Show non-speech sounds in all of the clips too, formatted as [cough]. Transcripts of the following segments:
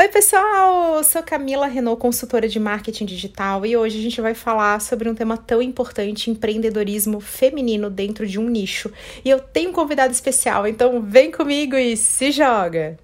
Oi, pessoal! Sou Camila Renault, consultora de marketing digital, e hoje a gente vai falar sobre um tema tão importante: empreendedorismo feminino dentro de um nicho. E eu tenho um convidado especial, então vem comigo e se joga!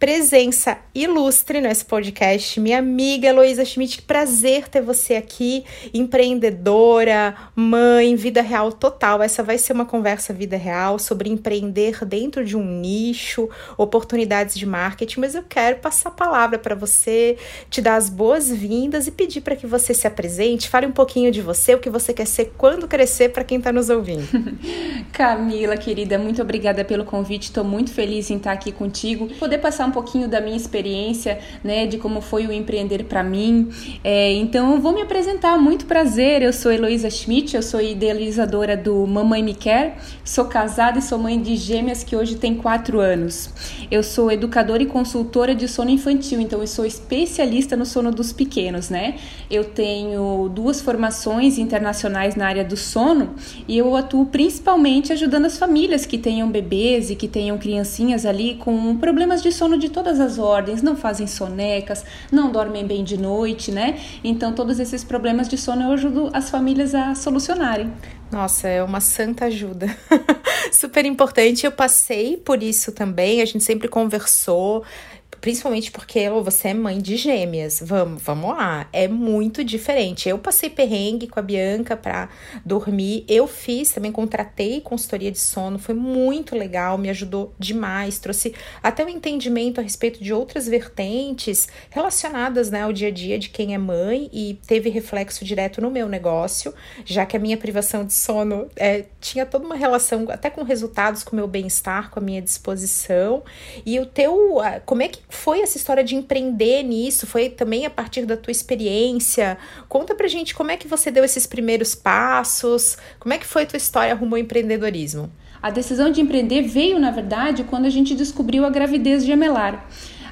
Presença ilustre nesse podcast, minha amiga Heloísa Schmidt. Que prazer ter você aqui, empreendedora, mãe, vida real total. Essa vai ser uma conversa vida real sobre empreender dentro de um nicho, oportunidades de marketing, mas eu quero passar a palavra para você, te dar as boas-vindas e pedir para que você se apresente, fale um pouquinho de você, o que você quer ser quando crescer para quem está nos ouvindo. [laughs] Camila, querida, muito obrigada pelo convite. Estou muito feliz em estar aqui contigo, poder passar um pouquinho da minha experiência, né, de como foi o empreender para mim. É, então, eu vou me apresentar. Muito prazer. Eu sou Heloísa Schmidt, eu sou idealizadora do Mamãe Me Quer. Sou casada e sou mãe de gêmeas que hoje tem quatro anos. Eu sou educadora e consultora de sono infantil, então eu sou especialista no sono dos pequenos, né? Eu tenho duas formações internacionais na área do sono e eu atuo principalmente ajudando as famílias que tenham bebês e que tenham criancinhas ali com problemas de sono de todas as ordens, não fazem sonecas, não dormem bem de noite, né? Então, todos esses problemas de sono eu ajudo as famílias a solucionarem. Nossa, é uma santa ajuda. [laughs] Super importante. Eu passei por isso também. A gente sempre conversou principalmente porque você é mãe de gêmeas. Vamos, vamos lá. É muito diferente. Eu passei perrengue com a Bianca para dormir. Eu fiz, também contratei consultoria de sono. Foi muito legal, me ajudou demais. Trouxe até um entendimento a respeito de outras vertentes relacionadas né, ao dia a dia de quem é mãe e teve reflexo direto no meu negócio, já que a minha privação de sono é, tinha toda uma relação até com resultados, com o meu bem-estar, com a minha disposição. E o teu. Como é que foi essa história de empreender nisso? Foi também a partir da tua experiência? Conta pra gente como é que você deu esses primeiros passos, como é que foi a tua história rumo ao empreendedorismo? A decisão de empreender veio, na verdade, quando a gente descobriu a gravidez gemelar.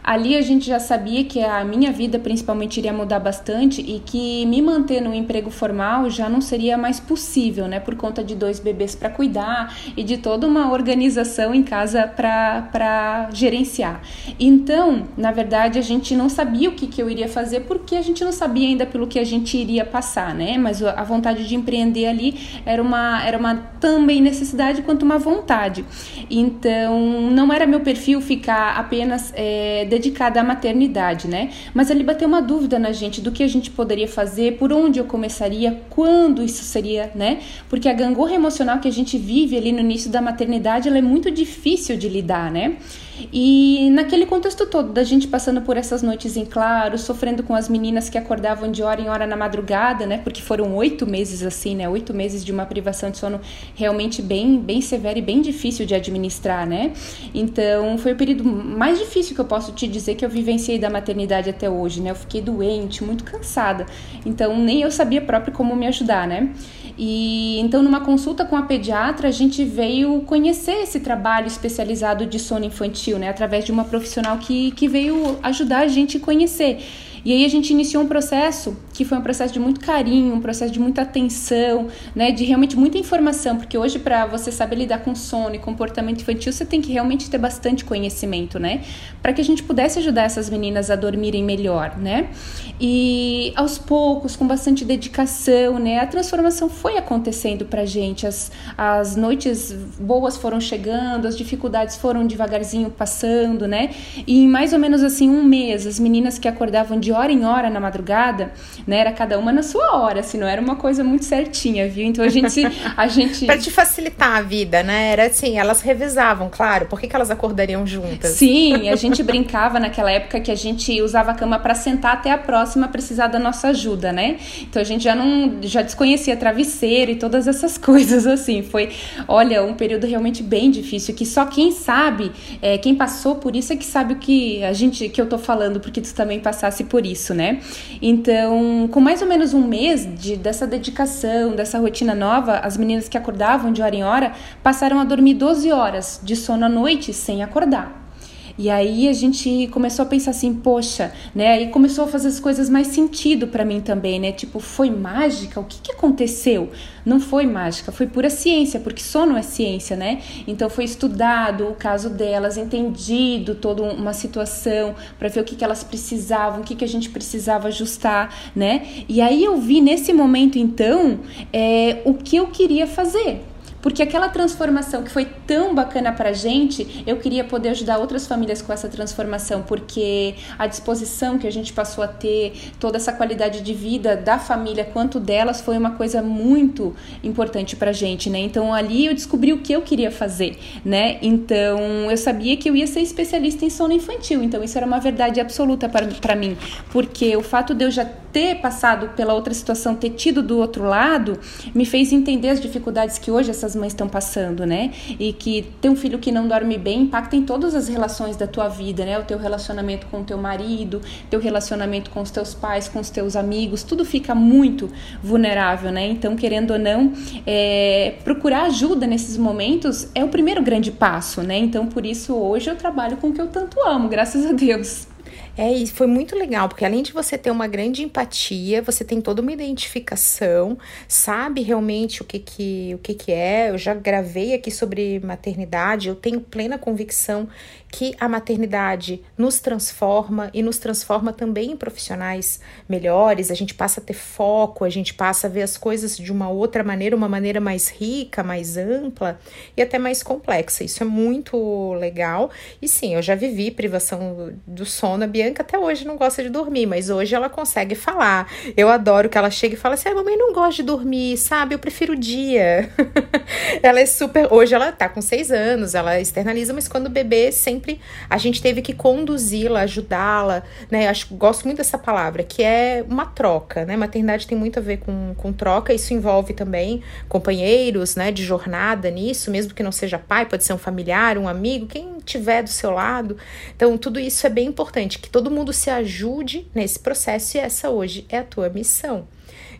Ali a gente já sabia que a minha vida principalmente iria mudar bastante e que me manter no emprego formal já não seria mais possível, né? Por conta de dois bebês para cuidar e de toda uma organização em casa para gerenciar. Então, na verdade, a gente não sabia o que, que eu iria fazer porque a gente não sabia ainda pelo que a gente iria passar, né? Mas a vontade de empreender ali era uma, era uma também necessidade quanto uma vontade. Então, não era meu perfil ficar apenas. É, dedicada à maternidade, né? Mas ele bateu uma dúvida na gente do que a gente poderia fazer, por onde eu começaria, quando isso seria, né? Porque a gangorra emocional que a gente vive ali no início da maternidade, ela é muito difícil de lidar, né? E naquele contexto todo, da gente passando por essas noites em claro, sofrendo com as meninas que acordavam de hora em hora na madrugada, né? Porque foram oito meses assim, né? Oito meses de uma privação de sono realmente bem, bem severa e bem difícil de administrar, né? Então foi o período mais difícil que eu posso te dizer que eu vivenciei da maternidade até hoje, né? Eu fiquei doente, muito cansada. Então nem eu sabia próprio como me ajudar, né? E então, numa consulta com a pediatra, a gente veio conhecer esse trabalho especializado de sono infantil, né? Através de uma profissional que, que veio ajudar a gente a conhecer. E aí a gente iniciou um processo que foi um processo de muito carinho, um processo de muita atenção, né, de realmente muita informação, porque hoje para você saber lidar com sono e comportamento infantil, você tem que realmente ter bastante conhecimento, né, para que a gente pudesse ajudar essas meninas a dormirem melhor, né? E aos poucos, com bastante dedicação, né, a transformação foi acontecendo pra gente, as, as noites boas foram chegando, as dificuldades foram devagarzinho passando, né? E em mais ou menos assim um mês, as meninas que acordavam de de hora em hora na madrugada, né? Era cada uma na sua hora, assim, não era uma coisa muito certinha, viu? Então a gente. A gente... [laughs] pra te facilitar a vida, né? Era assim, elas revisavam, claro. Por que, que elas acordariam juntas? Sim, a gente brincava naquela época que a gente usava a cama para sentar até a próxima precisar da nossa ajuda, né? Então a gente já não. já desconhecia travesseiro e todas essas [laughs] coisas, assim. Foi, olha, um período realmente bem difícil, que só quem sabe, é, quem passou por isso é que sabe o que a gente que eu tô falando, porque tu também passasse por por isso, né? Então, com mais ou menos um mês de, dessa dedicação, dessa rotina nova, as meninas que acordavam de hora em hora passaram a dormir 12 horas de sono à noite sem acordar. E aí a gente começou a pensar assim, poxa, né? Aí começou a fazer as coisas mais sentido para mim também, né? Tipo, foi mágica? O que, que aconteceu? Não foi mágica, foi pura ciência, porque sono é ciência, né? Então foi estudado o caso delas, entendido toda uma situação para ver o que, que elas precisavam, o que, que a gente precisava ajustar, né? E aí eu vi nesse momento então é, o que eu queria fazer. Porque aquela transformação que foi tão bacana pra gente, eu queria poder ajudar outras famílias com essa transformação, porque a disposição que a gente passou a ter, toda essa qualidade de vida da família quanto delas foi uma coisa muito importante pra gente, né? Então ali eu descobri o que eu queria fazer, né? Então eu sabia que eu ia ser especialista em sono infantil, então isso era uma verdade absoluta para mim, porque o fato de eu já ter passado pela outra situação, ter tido do outro lado, me fez entender as dificuldades que hoje essas mães estão passando, né? E que ter um filho que não dorme bem impacta em todas as relações da tua vida, né? O teu relacionamento com o teu marido, teu relacionamento com os teus pais, com os teus amigos, tudo fica muito vulnerável, né? Então, querendo ou não, é, procurar ajuda nesses momentos é o primeiro grande passo, né? Então, por isso hoje eu trabalho com o que eu tanto amo, graças a Deus. É, foi muito legal, porque além de você ter uma grande empatia, você tem toda uma identificação, sabe realmente o que que, o que, que é. Eu já gravei aqui sobre maternidade, eu tenho plena convicção que a maternidade nos transforma e nos transforma também em profissionais melhores. A gente passa a ter foco, a gente passa a ver as coisas de uma outra maneira, uma maneira mais rica, mais ampla e até mais complexa. Isso é muito legal. E sim, eu já vivi privação do sono. A Bianca até hoje não gosta de dormir, mas hoje ela consegue falar. Eu adoro que ela chega e fala assim: ah, mamãe não gosta de dormir, sabe? Eu prefiro o dia. [laughs] ela é super. Hoje ela tá com seis anos, ela externaliza, mas quando o bebê sem sempre a gente teve que conduzi-la, ajudá-la, né? Acho gosto muito dessa palavra, que é uma troca, né? Maternidade tem muito a ver com, com troca, isso envolve também companheiros, né? De jornada nisso, mesmo que não seja pai, pode ser um familiar, um amigo, quem tiver do seu lado. Então, tudo isso é bem importante, que todo mundo se ajude nesse processo e essa hoje é a tua missão.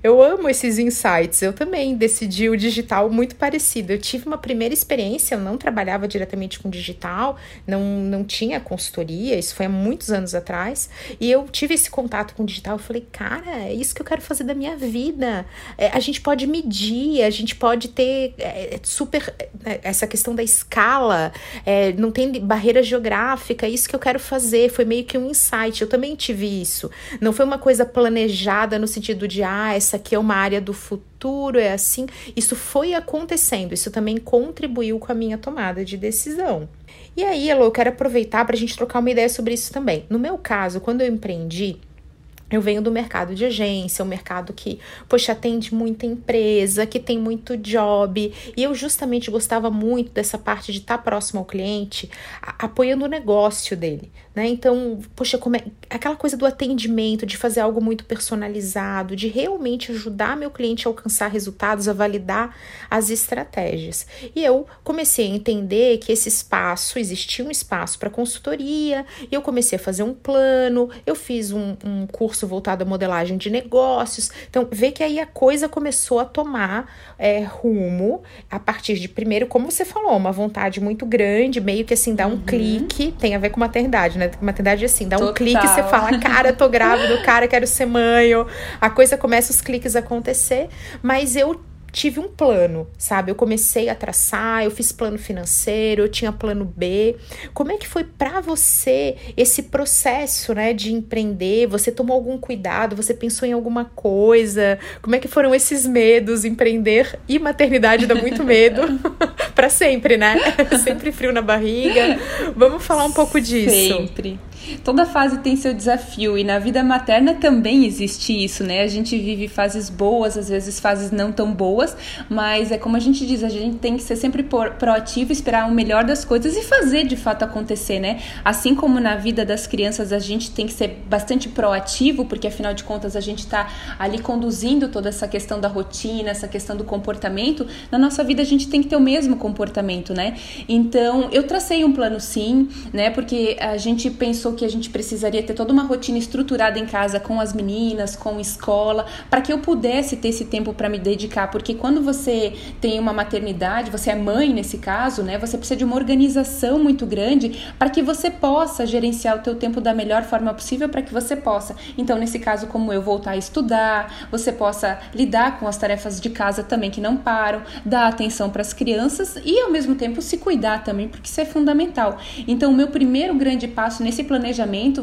Eu amo esses insights. Eu também decidi o digital muito parecido. Eu tive uma primeira experiência, eu não trabalhava diretamente com digital, não, não tinha consultoria, isso foi há muitos anos atrás. E eu tive esse contato com o digital. Eu falei, cara, é isso que eu quero fazer da minha vida. É, a gente pode medir, a gente pode ter é, é super. É, essa questão da escala, é, não tem barreira geográfica, é isso que eu quero fazer. Foi meio que um insight. Eu também tive isso. Não foi uma coisa planejada no sentido de, ah, essa aqui é uma área do futuro, é assim. Isso foi acontecendo, isso também contribuiu com a minha tomada de decisão. E aí, Elo, eu quero aproveitar para a gente trocar uma ideia sobre isso também. No meu caso, quando eu empreendi, eu venho do mercado de agência, um mercado que, poxa, atende muita empresa, que tem muito job, e eu justamente gostava muito dessa parte de estar próximo ao cliente, apoiando o negócio dele, né? Então, poxa, como é, aquela coisa do atendimento, de fazer algo muito personalizado, de realmente ajudar meu cliente a alcançar resultados, a validar as estratégias. E eu comecei a entender que esse espaço, existia um espaço para consultoria, e eu comecei a fazer um plano, eu fiz um, um curso voltado à modelagem de negócios. Então, vê que aí a coisa começou a tomar é, rumo a partir de, primeiro, como você falou, uma vontade muito grande, meio que assim, dar um uhum. clique, tem a ver com maternidade, né? Maternidade assim, dá Total. um clique e você fala, cara, tô grávida, cara, quero ser mãe. A coisa começa os cliques a acontecer, mas eu tive um plano, sabe? Eu comecei a traçar, eu fiz plano financeiro, eu tinha plano B. Como é que foi para você esse processo, né, de empreender? Você tomou algum cuidado? Você pensou em alguma coisa? Como é que foram esses medos? Empreender e maternidade dá muito medo [laughs] para sempre, né? [laughs] sempre frio na barriga. Vamos falar um pouco disso. Sempre. Toda fase tem seu desafio e na vida materna também existe isso, né? A gente vive fases boas, às vezes fases não tão boas, mas é como a gente diz, a gente tem que ser sempre proativo, esperar o melhor das coisas e fazer de fato acontecer, né? Assim como na vida das crianças a gente tem que ser bastante proativo, porque afinal de contas a gente está ali conduzindo toda essa questão da rotina, essa questão do comportamento, na nossa vida a gente tem que ter o mesmo comportamento, né? Então, eu tracei um plano sim, né? Porque a gente pensou que a gente precisaria ter toda uma rotina estruturada em casa com as meninas, com escola, para que eu pudesse ter esse tempo para me dedicar, porque quando você tem uma maternidade, você é mãe nesse caso, né? Você precisa de uma organização muito grande para que você possa gerenciar o teu tempo da melhor forma possível para que você possa. Então, nesse caso, como eu voltar a estudar, você possa lidar com as tarefas de casa também que não param, dar atenção para as crianças e ao mesmo tempo se cuidar também, porque isso é fundamental. Então, o meu primeiro grande passo nesse planejamento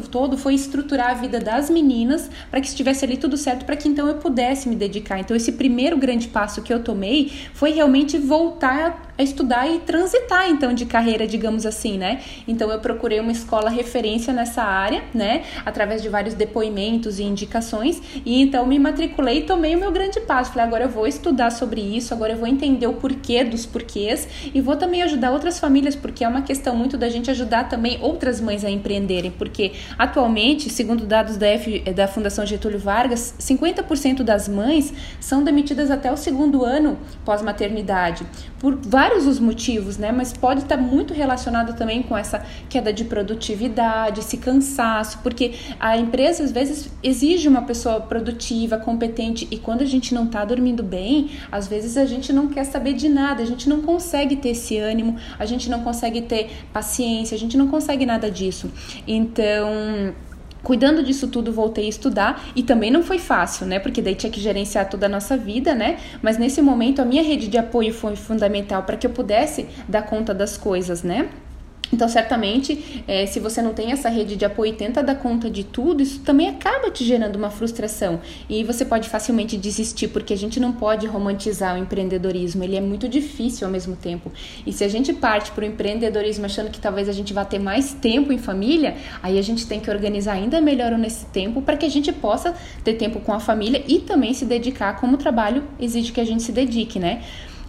todo foi estruturar a vida das meninas para que estivesse ali tudo certo, para que então eu pudesse me dedicar. Então, esse primeiro grande passo que eu tomei foi realmente voltar a estudar e transitar então de carreira, digamos assim, né? Então eu procurei uma escola referência nessa área, né? Através de vários depoimentos e indicações, e então me matriculei e tomei o meu grande passo. Falei, agora eu vou estudar sobre isso, agora eu vou entender o porquê dos porquês e vou também ajudar outras famílias, porque é uma questão muito da gente ajudar também outras mães a empreenderem, porque atualmente, segundo dados da, F, da Fundação Getúlio Vargas, 50% das mães são demitidas até o segundo ano pós-maternidade, por vários os motivos, né? Mas pode estar muito relacionado também com essa queda de produtividade, esse cansaço, porque a empresa às vezes exige uma pessoa produtiva, competente, e quando a gente não está dormindo bem, às vezes a gente não quer saber de nada, a gente não consegue ter esse ânimo, a gente não consegue ter paciência, a gente não consegue nada disso. Então, Cuidando disso tudo, voltei a estudar e também não foi fácil, né? Porque daí tinha que gerenciar toda a nossa vida, né? Mas nesse momento a minha rede de apoio foi fundamental para que eu pudesse dar conta das coisas, né? Então, certamente, é, se você não tem essa rede de apoio e tenta dar conta de tudo, isso também acaba te gerando uma frustração. E você pode facilmente desistir, porque a gente não pode romantizar o empreendedorismo, ele é muito difícil ao mesmo tempo. E se a gente parte para o empreendedorismo achando que talvez a gente vá ter mais tempo em família, aí a gente tem que organizar ainda melhor nesse tempo para que a gente possa ter tempo com a família e também se dedicar como o trabalho exige que a gente se dedique, né?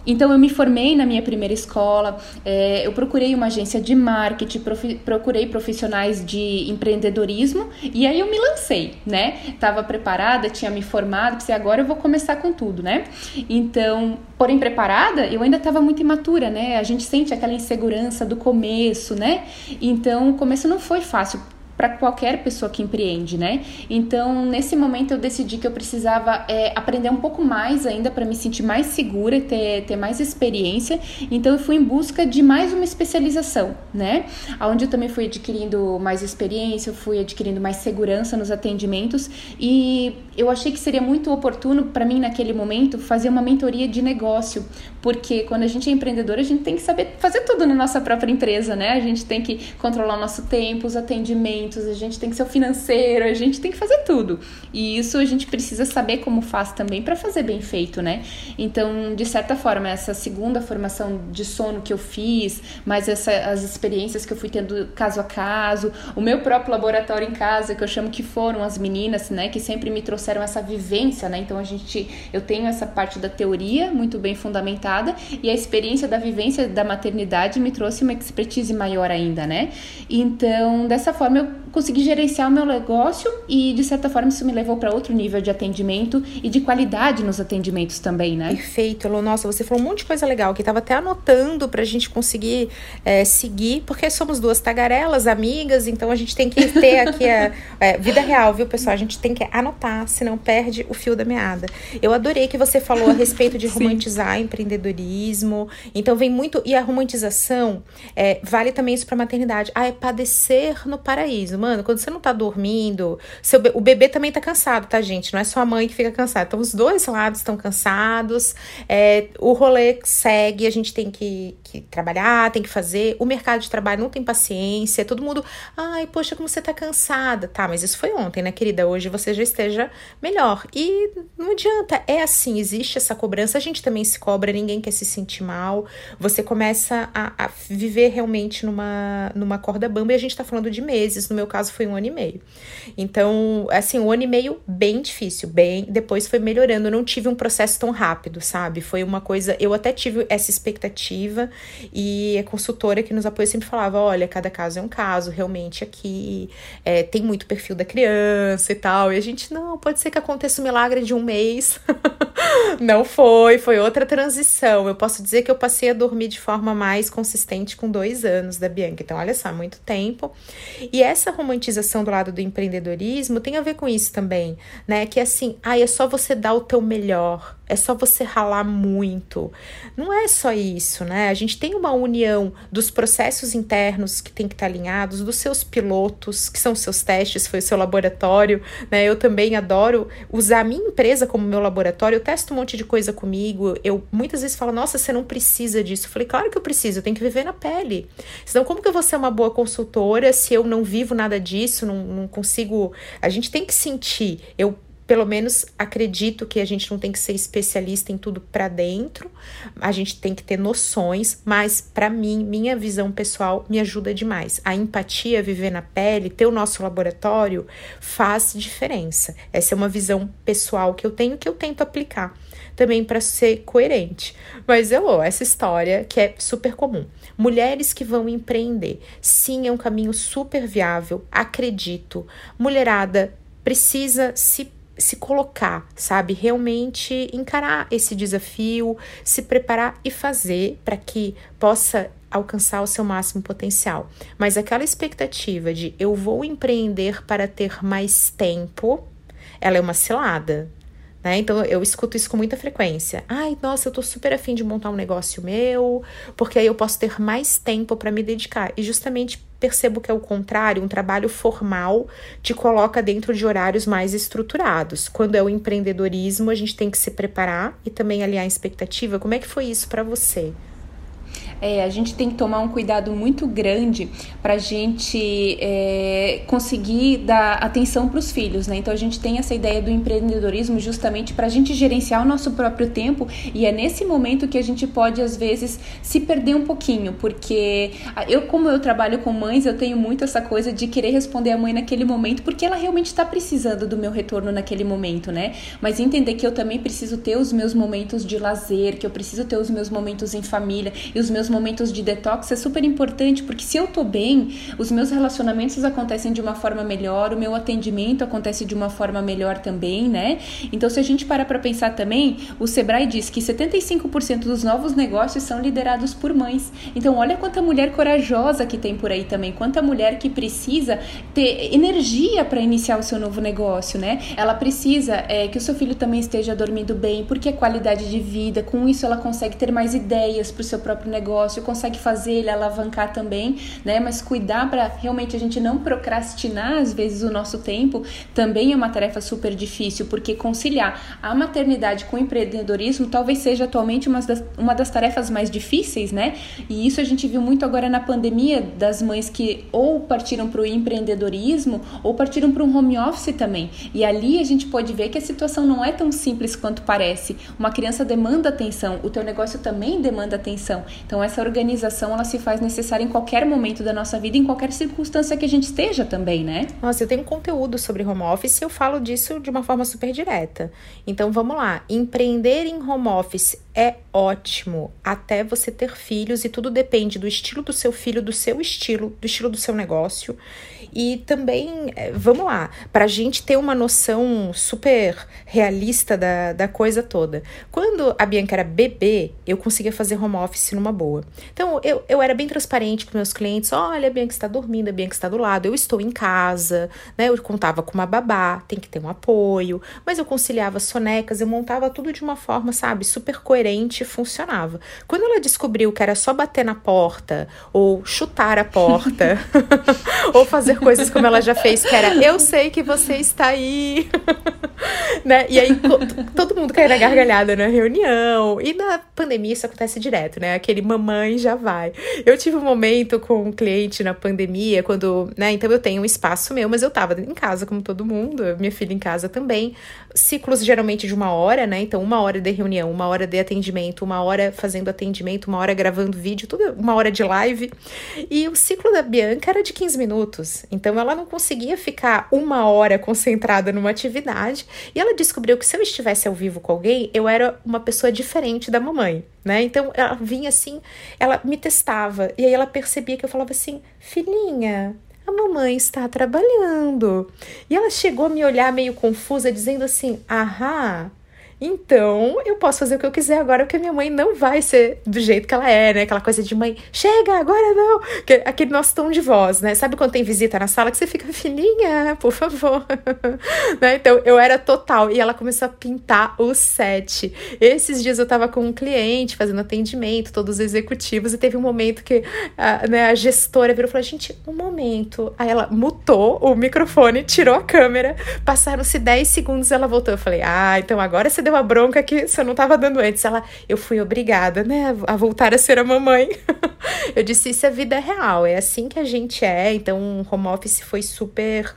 Então eu me formei na minha primeira escola, é, eu procurei uma agência de marketing, procurei profissionais de empreendedorismo e aí eu me lancei, né? Tava preparada, tinha me formado, pensei agora eu vou começar com tudo, né? Então, porém preparada, eu ainda estava muito imatura, né? A gente sente aquela insegurança do começo, né? Então o começo não foi fácil para qualquer pessoa que empreende, né? Então, nesse momento eu decidi que eu precisava é, aprender um pouco mais ainda para me sentir mais segura e ter, ter mais experiência. Então, eu fui em busca de mais uma especialização, né? Onde eu também fui adquirindo mais experiência, eu fui adquirindo mais segurança nos atendimentos e eu achei que seria muito oportuno para mim naquele momento fazer uma mentoria de negócio, porque quando a gente é empreendedor, a gente tem que saber fazer tudo na nossa própria empresa, né? A gente tem que controlar o nosso tempo, os atendimentos, a gente tem que ser o financeiro, a gente tem que fazer tudo. E isso a gente precisa saber como faz também para fazer bem feito, né? Então, de certa forma, essa segunda formação de sono que eu fiz, mais essa, as experiências que eu fui tendo caso a caso, o meu próprio laboratório em casa, que eu chamo que foram as meninas, né, que sempre me trouxeram essa vivência, né? Então a gente eu tenho essa parte da teoria muito bem fundamentada e a experiência da vivência da maternidade me trouxe uma expertise maior ainda, né? Então, dessa forma, eu consegui gerenciar o meu negócio e, de certa forma, isso me levou para outro nível de atendimento e de qualidade nos atendimentos também, né? Perfeito, Elô. Nossa, você falou um monte de coisa legal que estava até anotando para a gente conseguir é, seguir, porque somos duas tagarelas, amigas, então a gente tem que ter aqui a [laughs] é, vida real, viu, pessoal? A gente tem que anotar, senão perde o fio da meada. Eu adorei que você falou a respeito de romantizar empreendedorismo. Então vem muito. E a romantização é, vale também isso para maternidade. Ah, é padecer no paraíso mano, quando você não tá dormindo, seu, o bebê também tá cansado, tá, gente? Não é só a mãe que fica cansada. Então, os dois lados estão cansados, é, o rolê segue, a gente tem que, que trabalhar, tem que fazer. O mercado de trabalho não tem paciência, todo mundo, ai, poxa, como você tá cansada. Tá, mas isso foi ontem, né, querida? Hoje você já esteja melhor. E não adianta, é assim, existe essa cobrança, a gente também se cobra, ninguém quer se sentir mal. Você começa a, a viver realmente numa, numa corda bamba e a gente tá falando de meses, no meu caso foi um ano e meio. Então, assim, um ano e meio bem difícil, bem. Depois foi melhorando. Eu não tive um processo tão rápido, sabe? Foi uma coisa. Eu até tive essa expectativa e a consultora que nos apoia sempre falava: olha, cada caso é um caso, realmente aqui é, tem muito perfil da criança e tal. E a gente, não, pode ser que aconteça um milagre de um mês. [laughs] Não foi, foi outra transição. Eu posso dizer que eu passei a dormir de forma mais consistente com dois anos da Bianca. Então, olha só, muito tempo. E essa romantização do lado do empreendedorismo tem a ver com isso também, né? Que é assim, ai, é só você dar o teu melhor é só você ralar muito. Não é só isso, né? A gente tem uma união dos processos internos que tem que estar alinhados, dos seus pilotos, que são os seus testes, foi o seu laboratório, né? Eu também adoro usar a minha empresa como meu laboratório. Eu testo um monte de coisa comigo. Eu muitas vezes falo, nossa, você não precisa disso. Eu falei, claro que eu preciso, eu tenho que viver na pele. Senão, como que eu vou ser uma boa consultora se eu não vivo nada disso, não, não consigo. A gente tem que sentir. Eu pelo menos acredito que a gente não tem que ser especialista em tudo para dentro, a gente tem que ter noções, mas para mim, minha visão pessoal me ajuda demais. A empatia, viver na pele, ter o nosso laboratório faz diferença. Essa é uma visão pessoal que eu tenho que eu tento aplicar também para ser coerente. Mas eu, essa história que é super comum. Mulheres que vão empreender. Sim, é um caminho super viável, acredito. Mulherada precisa se se colocar, sabe? Realmente encarar esse desafio, se preparar e fazer para que possa alcançar o seu máximo potencial. Mas aquela expectativa de eu vou empreender para ter mais tempo, ela é uma cilada. Né? Então eu escuto isso com muita frequência. Ai, nossa, eu tô super afim de montar um negócio meu, porque aí eu posso ter mais tempo para me dedicar. E justamente percebo que é o contrário, um trabalho formal te coloca dentro de horários mais estruturados. Quando é o empreendedorismo, a gente tem que se preparar e também alinhar a expectativa. Como é que foi isso para você? É, a gente tem que tomar um cuidado muito grande para a gente é, conseguir dar atenção para os filhos, né? Então a gente tem essa ideia do empreendedorismo justamente para a gente gerenciar o nosso próprio tempo e é nesse momento que a gente pode às vezes se perder um pouquinho, porque eu como eu trabalho com mães, eu tenho muito essa coisa de querer responder a mãe naquele momento porque ela realmente está precisando do meu retorno naquele momento, né? Mas entender que eu também preciso ter os meus momentos de lazer, que eu preciso ter os meus momentos em família e os meus momentos de detox é super importante, porque se eu tô bem, os meus relacionamentos acontecem de uma forma melhor, o meu atendimento acontece de uma forma melhor também, né? Então, se a gente parar para pensar também, o Sebrae diz que 75% dos novos negócios são liderados por mães. Então, olha quanta mulher corajosa que tem por aí também, quanta mulher que precisa ter energia para iniciar o seu novo negócio, né? Ela precisa é, que o seu filho também esteja dormindo bem, porque é qualidade de vida, com isso ela consegue ter mais ideias para o seu próprio negócio negócio, consegue fazer ele alavancar também, né? Mas cuidar para realmente a gente não procrastinar às vezes o nosso tempo também é uma tarefa super difícil, porque conciliar a maternidade com o empreendedorismo talvez seja atualmente uma das, uma das tarefas mais difíceis, né? E isso a gente viu muito agora na pandemia das mães que ou partiram para o empreendedorismo ou partiram para um home office também. E ali a gente pode ver que a situação não é tão simples quanto parece. Uma criança demanda atenção, o teu negócio também demanda atenção. Então essa organização ela se faz necessária em qualquer momento da nossa vida, em qualquer circunstância que a gente esteja também, né? Nossa, eu tenho conteúdo sobre home office e eu falo disso de uma forma super direta. Então vamos lá, empreender em home office é ótimo até você ter filhos e tudo depende do estilo do seu filho, do seu estilo, do estilo do seu negócio. E também, é, vamos lá, para a gente ter uma noção super realista da, da coisa toda. Quando a Bianca era bebê, eu conseguia fazer home office numa boa. Então, eu, eu era bem transparente com meus clientes: olha, a Bianca está dormindo, a Bianca está do lado, eu estou em casa, né? Eu contava com uma babá, tem que ter um apoio, mas eu conciliava sonecas, eu montava tudo de uma forma, sabe, super coerente e funcionava. Quando ela descobriu que era só bater na porta, ou chutar a porta, [laughs] ou fazer coisas como ela já fez, que era eu sei que você está aí. [laughs] né? E aí todo mundo cai na gargalhada na reunião. E na pandemia isso acontece direto, né? Aquele mamãe já vai. Eu tive um momento com um cliente na pandemia, quando, né? Então eu tenho um espaço meu, mas eu tava em casa como todo mundo, minha filha em casa também. Ciclos geralmente de uma hora, né? Então uma hora de reunião, uma hora de atendimento, uma hora fazendo atendimento, uma hora gravando vídeo, tudo uma hora de live. E o ciclo da Bianca era de 15 minutos. Então ela não conseguia ficar uma hora concentrada numa atividade. E ela descobriu que se eu estivesse ao vivo com alguém, eu era uma pessoa diferente da mamãe, né? Então ela vinha assim, ela me testava. E aí ela percebia que eu falava assim: filhinha, a mamãe está trabalhando. E ela chegou a me olhar meio confusa, dizendo assim: ahá. Então, eu posso fazer o que eu quiser agora, porque minha mãe não vai ser do jeito que ela é, né? Aquela coisa de mãe, chega, agora não. Aquele nosso tom de voz, né? Sabe quando tem visita na sala que você fica, filhinha, por favor. [laughs] né? Então, eu era total. E ela começou a pintar o set. Esses dias eu tava com um cliente fazendo atendimento, todos os executivos, e teve um momento que a, né, a gestora virou e falou: gente, um momento. Aí ela mutou o microfone, tirou a câmera, passaram-se 10 segundos ela voltou. Eu falei: ah, então agora você deu a bronca que você não estava dando antes. Ela, eu fui obrigada, né, a voltar a ser a mamãe. [laughs] eu disse, isso é vida real, é assim que a gente é. Então, o home office foi super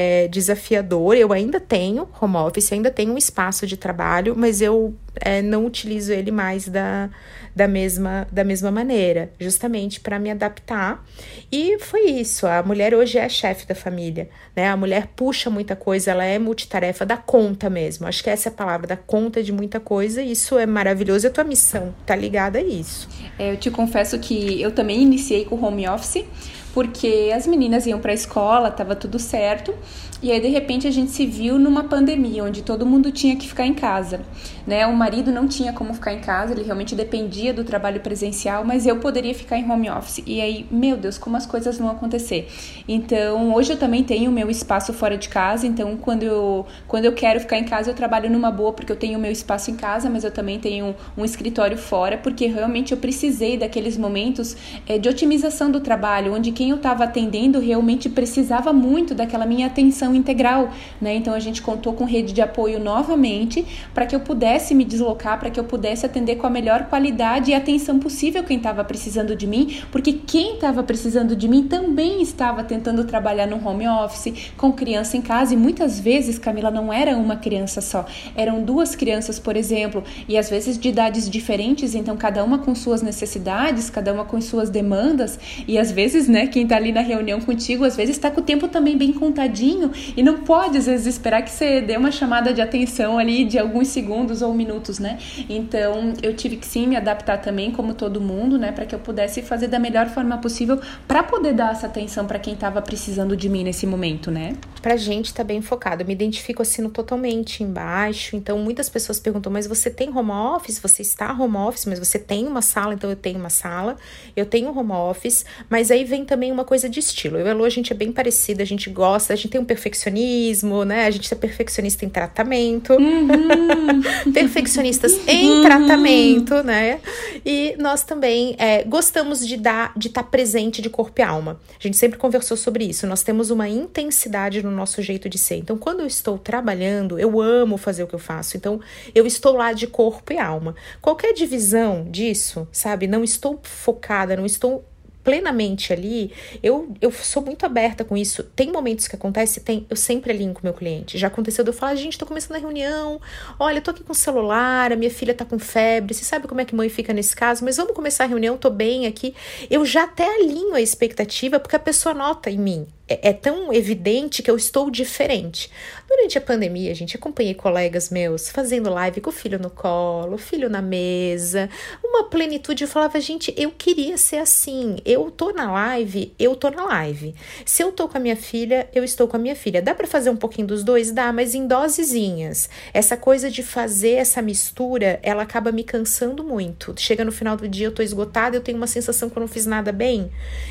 é, desafiador. Eu ainda tenho home office, ainda tenho um espaço de trabalho, mas eu é, não utilizo ele mais da, da, mesma, da mesma maneira, justamente para me adaptar. E foi isso. A mulher hoje é chefe da família, né? A mulher puxa muita coisa, ela é multitarefa, dá conta mesmo. Acho que essa é a palavra, dá conta de muita coisa. Isso é maravilhoso. E a tua missão tá ligada a isso. É, eu te confesso que eu também iniciei com home office porque as meninas iam para a escola, estava tudo certo, e aí de repente a gente se viu numa pandemia onde todo mundo tinha que ficar em casa, né? O marido não tinha como ficar em casa, ele realmente dependia do trabalho presencial, mas eu poderia ficar em home office. E aí, meu Deus, como as coisas vão acontecer? Então, hoje eu também tenho o meu espaço fora de casa, então quando eu quando eu quero ficar em casa, eu trabalho numa boa porque eu tenho o meu espaço em casa, mas eu também tenho um, escritório fora, porque realmente eu precisei daqueles momentos é, de otimização do trabalho, onde quem eu estava atendendo realmente precisava muito daquela minha atenção integral, né? Então a gente contou com rede de apoio novamente para que eu pudesse me deslocar, para que eu pudesse atender com a melhor qualidade e atenção possível quem estava precisando de mim, porque quem estava precisando de mim também estava tentando trabalhar no home office, com criança em casa e muitas vezes, Camila, não era uma criança só, eram duas crianças, por exemplo, e às vezes de idades diferentes, então cada uma com suas necessidades, cada uma com suas demandas e às vezes, né, quem está ali na reunião contigo, às vezes está com o tempo também bem contadinho e não pode, às vezes, esperar que você dê uma chamada de atenção ali de alguns segundos ou minutos, né? Então, eu tive que sim me adaptar também, como todo mundo, né, para que eu pudesse fazer da melhor forma possível para poder dar essa atenção para quem estava precisando de mim nesse momento, né? Pra gente tá bem focado. Eu me identifico assim totalmente embaixo. Então, muitas pessoas perguntam: "Mas você tem home office? Você está home office, mas você tem uma sala?" Então, eu tenho uma sala. Eu tenho home office, mas aí vem também uma coisa de estilo. Eu e a Lu, a gente é bem parecida, a gente gosta, a gente tem um perfeccionismo, né? A gente é perfeccionista em tratamento. Uhum. [laughs] Perfeccionistas em uhum. tratamento, né? E nós também é, gostamos de dar, de estar tá presente de corpo e alma. A gente sempre conversou sobre isso. Nós temos uma intensidade no nosso jeito de ser. Então, quando eu estou trabalhando, eu amo fazer o que eu faço. Então, eu estou lá de corpo e alma. Qualquer divisão disso, sabe? Não estou focada, não estou plenamente ali, eu, eu sou muito aberta com isso. Tem momentos que acontece, tem, eu sempre alinho com meu cliente. Já aconteceu de eu falar, gente, tô começando a reunião, olha, tô aqui com o celular, a minha filha tá com febre, você sabe como é que mãe fica nesse caso, mas vamos começar a reunião, tô bem aqui. Eu já até alinho a expectativa, porque a pessoa nota em mim é, é, tão evidente que eu estou diferente. Durante a pandemia, gente, acompanhei colegas meus fazendo live com o filho no colo, o filho na mesa, uma plenitude. Eu falava, gente, eu queria ser assim. Eu tô na live, eu tô na live. Se eu tô com a minha filha, eu estou com a minha filha. Dá para fazer um pouquinho dos dois? Dá, mas em dosezinhas. Essa coisa de fazer essa mistura, ela acaba me cansando muito. Chega no final do dia, eu tô esgotada, eu tenho uma sensação que eu não fiz nada bem.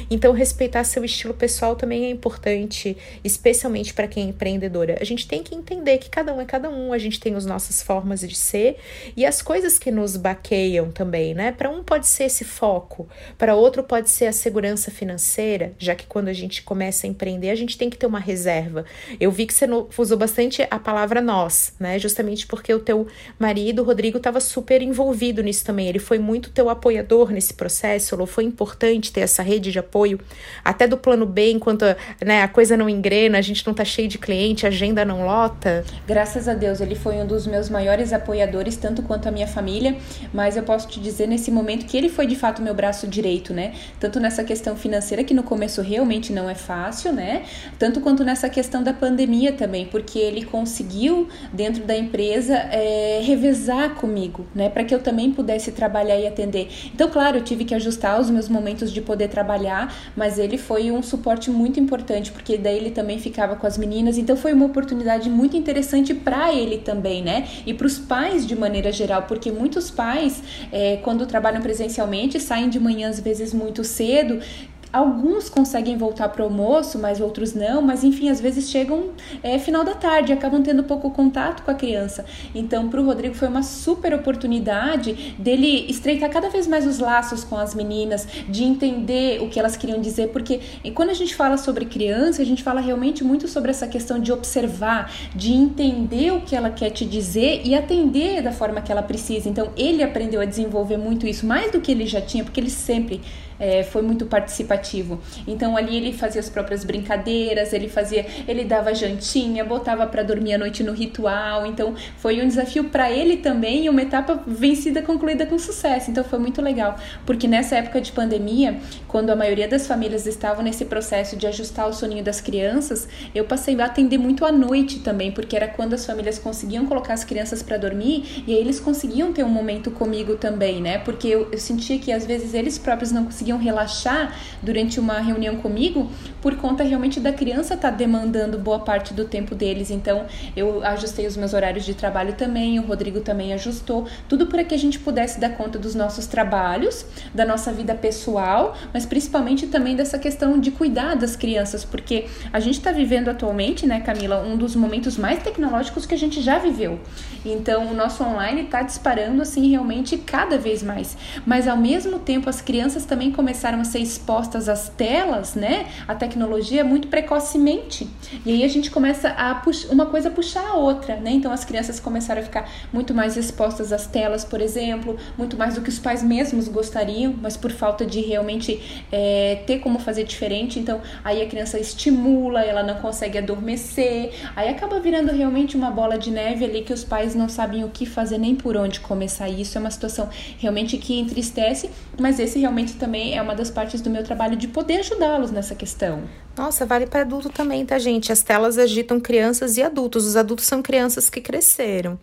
Então, respeitar seu estilo pessoal também é importante importante, especialmente para quem é empreendedora. A gente tem que entender que cada um é cada um, a gente tem as nossas formas de ser e as coisas que nos baqueiam também, né? Para um pode ser esse foco, para outro pode ser a segurança financeira, já que quando a gente começa a empreender, a gente tem que ter uma reserva. Eu vi que você usou bastante a palavra nós, né? Justamente porque o teu marido, Rodrigo, estava super envolvido nisso também. Ele foi muito teu apoiador nesse processo, foi importante ter essa rede de apoio, até do plano B, enquanto né, a coisa não engrena, a gente não tá cheio de cliente, a agenda não lota? Graças a Deus, ele foi um dos meus maiores apoiadores, tanto quanto a minha família, mas eu posso te dizer nesse momento que ele foi de fato meu braço direito, né? Tanto nessa questão financeira, que no começo realmente não é fácil, né? Tanto quanto nessa questão da pandemia também, porque ele conseguiu, dentro da empresa, é, revezar comigo, né? Para que eu também pudesse trabalhar e atender. Então, claro, eu tive que ajustar os meus momentos de poder trabalhar, mas ele foi um suporte muito importante importante, porque daí ele também ficava com as meninas, então foi uma oportunidade muito interessante para ele também, né? E para os pais de maneira geral, porque muitos pais, é, quando trabalham presencialmente, saem de manhã às vezes muito cedo, Alguns conseguem voltar para o almoço, mas outros não. Mas enfim, às vezes chegam é, final da tarde, acabam tendo pouco contato com a criança. Então, para o Rodrigo foi uma super oportunidade dele estreitar cada vez mais os laços com as meninas, de entender o que elas queriam dizer, porque quando a gente fala sobre criança, a gente fala realmente muito sobre essa questão de observar, de entender o que ela quer te dizer e atender da forma que ela precisa. Então, ele aprendeu a desenvolver muito isso, mais do que ele já tinha, porque ele sempre é, foi muito participativo. Então ali ele fazia as próprias brincadeiras, ele fazia, ele dava jantinha, botava para dormir à noite no ritual. Então foi um desafio para ele também e uma etapa vencida, concluída com sucesso. Então foi muito legal, porque nessa época de pandemia, quando a maioria das famílias estavam nesse processo de ajustar o soninho das crianças, eu passei a atender muito à noite também, porque era quando as famílias conseguiam colocar as crianças para dormir e aí eles conseguiam ter um momento comigo também, né? Porque eu, eu sentia que às vezes eles próprios não conseguiam conseguiam relaxar durante uma reunião comigo por conta realmente da criança estar tá demandando boa parte do tempo deles. Então, eu ajustei os meus horários de trabalho também, o Rodrigo também ajustou, tudo para que a gente pudesse dar conta dos nossos trabalhos, da nossa vida pessoal, mas principalmente também dessa questão de cuidar das crianças, porque a gente está vivendo atualmente, né, Camila, um dos momentos mais tecnológicos que a gente já viveu. Então, o nosso online está disparando assim realmente cada vez mais. Mas ao mesmo tempo, as crianças também começaram a ser expostas às telas, né? A tecnologia muito precocemente. E aí a gente começa a puxar, uma coisa puxar a outra, né? Então as crianças começaram a ficar muito mais expostas às telas, por exemplo, muito mais do que os pais mesmos gostariam, mas por falta de realmente é, ter como fazer diferente. Então aí a criança estimula, ela não consegue adormecer, aí acaba virando realmente uma bola de neve ali que os pais não sabem o que fazer nem por onde começar. Isso é uma situação realmente que entristece, mas esse realmente também é uma das partes do meu trabalho de poder ajudá-los nessa questão. Nossa, vale para adulto também, tá, gente? As telas agitam crianças e adultos. Os adultos são crianças que cresceram.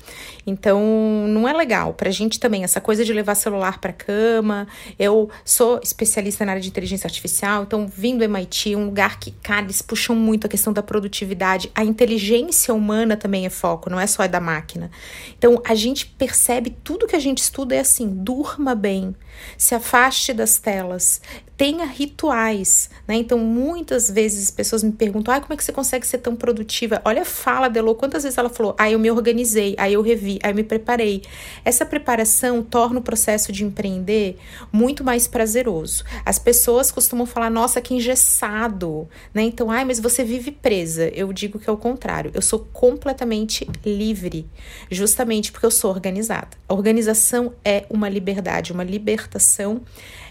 Então, não é legal pra gente também essa coisa de levar celular para cama. Eu sou especialista na área de inteligência artificial, então vim do MIT, um lugar que, cara, eles puxam muito a questão da produtividade. A inteligência humana também é foco, não é só da máquina. Então, a gente percebe tudo que a gente estuda é assim: durma bem, se afaste das telas, tenha rituais, né? Então, muitas vezes as pessoas me perguntam: ah, como é que você consegue ser tão produtiva? Olha a fala dela, quantas vezes ela falou: ah, eu me organizei, aí eu revi, aí eu me preparei. Essa preparação torna o processo de empreender muito mais prazeroso. As pessoas costumam falar: nossa, que engessado, né? Então, ai, mas você vive presa. Eu digo que é o contrário. Eu sou completamente livre, justamente porque eu sou organizada. A organização é uma liberdade, uma libertação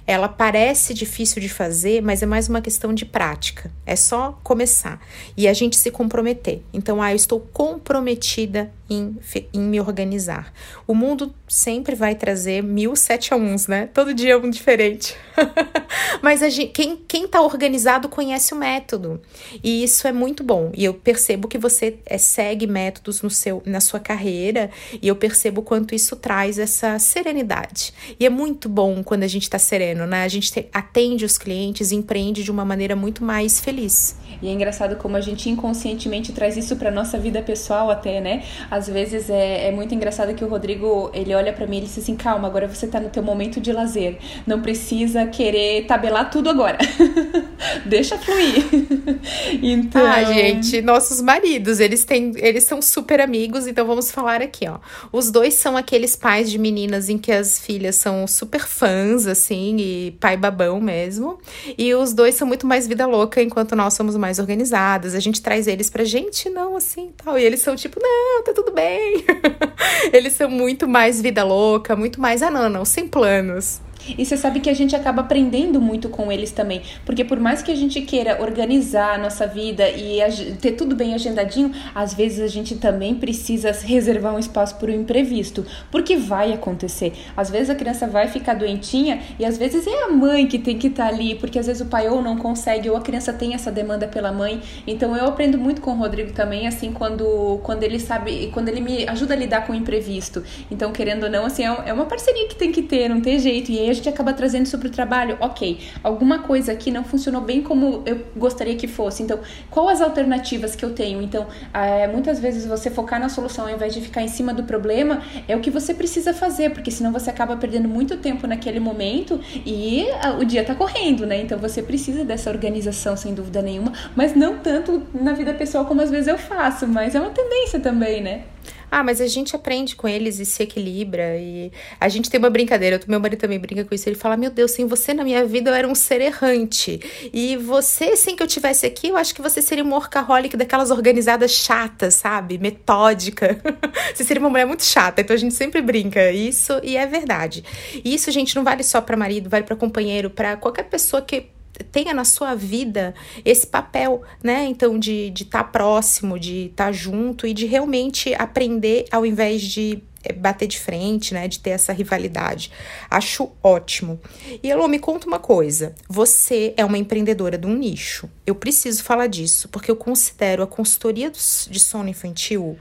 ela parece difícil de fazer, mas é mais uma questão de prática. É só começar e a gente se comprometer. Então, ah, eu estou comprometida em, em me organizar. O mundo sempre vai trazer mil sete a uns, né? Todo dia é um diferente. [laughs] Mas gente, quem, quem tá organizado conhece o método. E isso é muito bom. E eu percebo que você é, segue métodos no seu, na sua carreira. E eu percebo quanto isso traz essa serenidade. E é muito bom quando a gente tá sereno, né? A gente te, atende os clientes e empreende de uma maneira muito mais feliz. E é engraçado como a gente inconscientemente traz isso para nossa vida pessoal até, né? Às vezes é, é muito engraçado que o Rodrigo, ele olha para mim e diz assim, calma, agora você tá no teu momento de lazer. Não precisa querer tabelar tudo agora. [laughs] Deixa fluir. [laughs] então... Ah, gente, nossos maridos, eles têm, eles são super amigos, então vamos falar aqui, ó. Os dois são aqueles pais de meninas em que as filhas são super fãs, assim, e pai babão mesmo. E os dois são muito mais vida louca, enquanto nós somos mais organizadas. A gente traz eles pra gente, não, assim, tal. E eles são tipo, não, tá tudo bem. [laughs] eles são muito mais vida louca, muito mais, ah, não, não, sem planos. E você sabe que a gente acaba aprendendo muito com eles também, porque por mais que a gente queira organizar a nossa vida e ter tudo bem agendadinho, às vezes a gente também precisa reservar um espaço para o imprevisto, porque vai acontecer. Às vezes a criança vai ficar doentinha e às vezes é a mãe que tem que estar tá ali, porque às vezes o pai ou não consegue ou a criança tem essa demanda pela mãe. Então eu aprendo muito com o Rodrigo também, assim, quando, quando ele sabe, quando ele me ajuda a lidar com o imprevisto. Então, querendo ou não, assim, é, é uma parceria que tem que ter, não tem jeito. E aí a gente acaba trazendo isso para o trabalho. Ok, alguma coisa aqui não funcionou bem como eu gostaria que fosse. Então, qual as alternativas que eu tenho? Então, é, muitas vezes você focar na solução ao invés de ficar em cima do problema é o que você precisa fazer, porque senão você acaba perdendo muito tempo naquele momento e ah, o dia está correndo, né? Então você precisa dessa organização, sem dúvida nenhuma, mas não tanto na vida pessoal como às vezes eu faço, mas é uma tendência também, né? Ah, mas a gente aprende com eles e se equilibra. E a gente tem uma brincadeira. Meu marido também brinca com isso. Ele fala: Meu Deus, sem você na minha vida eu era um ser errante. E você, sem que eu tivesse aqui, eu acho que você seria uma workaholic daquelas organizadas chatas, sabe? Metódica. [laughs] você seria uma mulher muito chata. Então a gente sempre brinca isso e é verdade. E isso, gente, não vale só para marido, vale para companheiro, para qualquer pessoa que tenha na sua vida esse papel, né? Então, de estar de tá próximo, de estar tá junto e de realmente aprender ao invés de bater de frente, né? De ter essa rivalidade. Acho ótimo. E Elô, me conta uma coisa. Você é uma empreendedora de um nicho. Eu preciso falar disso, porque eu considero a consultoria de sono infantil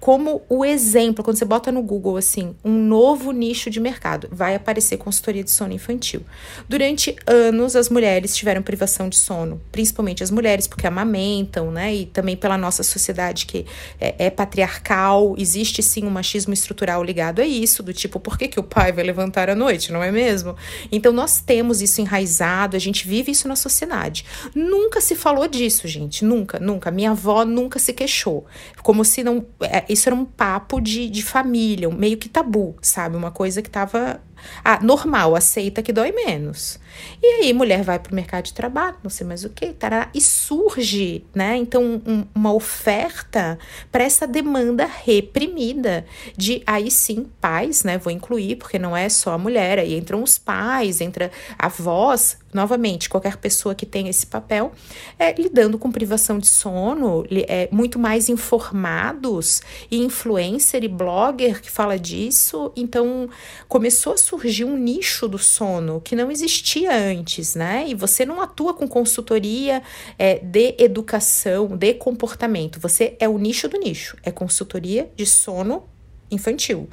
como o exemplo. Quando você bota no Google assim, um novo nicho de mercado, vai aparecer consultoria de sono infantil. Durante anos, as mulheres tiveram privação de sono, principalmente as mulheres, porque amamentam, né? E também pela nossa sociedade que é, é patriarcal, existe sim um machismo estrutural cultural ligado a isso, do tipo, por que, que o pai vai levantar à noite, não é mesmo? Então nós temos isso enraizado, a gente vive isso na sociedade. Nunca se falou disso, gente, nunca, nunca. Minha avó nunca se queixou. Como se não. É, isso era um papo de, de família, meio que tabu, sabe? Uma coisa que tava ah, normal, aceita que dói menos. E aí, mulher vai para o mercado de trabalho, não sei mais o que, e surge, né? Então, um, uma oferta para essa demanda reprimida de aí sim, pais, né? Vou incluir, porque não é só a mulher, aí entram os pais, entra a voz, novamente, qualquer pessoa que tenha esse papel, é, lidando com privação de sono, é, muito mais informados, e influencer e blogger que fala disso. Então, começou a surgir um nicho do sono que não existia antes, né? E você não atua com consultoria é, de educação, de comportamento. Você é o nicho do nicho, é consultoria de sono infantil.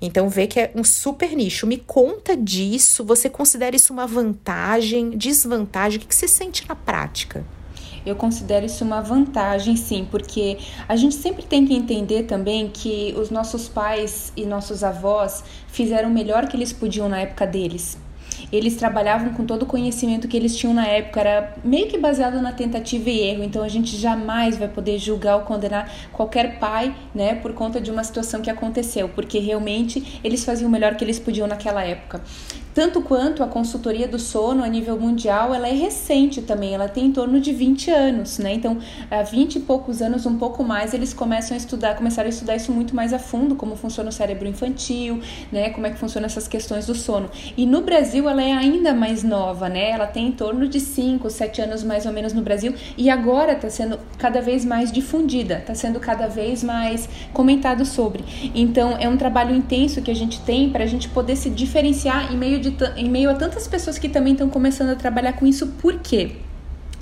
Então vê que é um super nicho. Me conta disso. Você considera isso uma vantagem, desvantagem? O que você sente na prática? Eu considero isso uma vantagem, sim, porque a gente sempre tem que entender também que os nossos pais e nossos avós fizeram o melhor que eles podiam na época deles eles trabalhavam com todo o conhecimento que eles tinham na época, era meio que baseado na tentativa e erro. Então a gente jamais vai poder julgar ou condenar qualquer pai, né, por conta de uma situação que aconteceu, porque realmente eles faziam o melhor que eles podiam naquela época. Tanto quanto a consultoria do sono a nível mundial, ela é recente também, ela tem em torno de 20 anos, né? Então, há 20 e poucos anos, um pouco mais, eles começam a estudar, começaram a estudar isso muito mais a fundo, como funciona o cérebro infantil, né? Como é que funcionam essas questões do sono. E no Brasil ela é ainda mais nova, né? Ela tem em torno de 5, 7 anos mais ou menos no Brasil e agora está sendo cada vez mais difundida, está sendo cada vez mais comentado sobre. Então, é um trabalho intenso que a gente tem para a gente poder se diferenciar em meio de em meio a tantas pessoas que também estão começando a trabalhar com isso, por quê?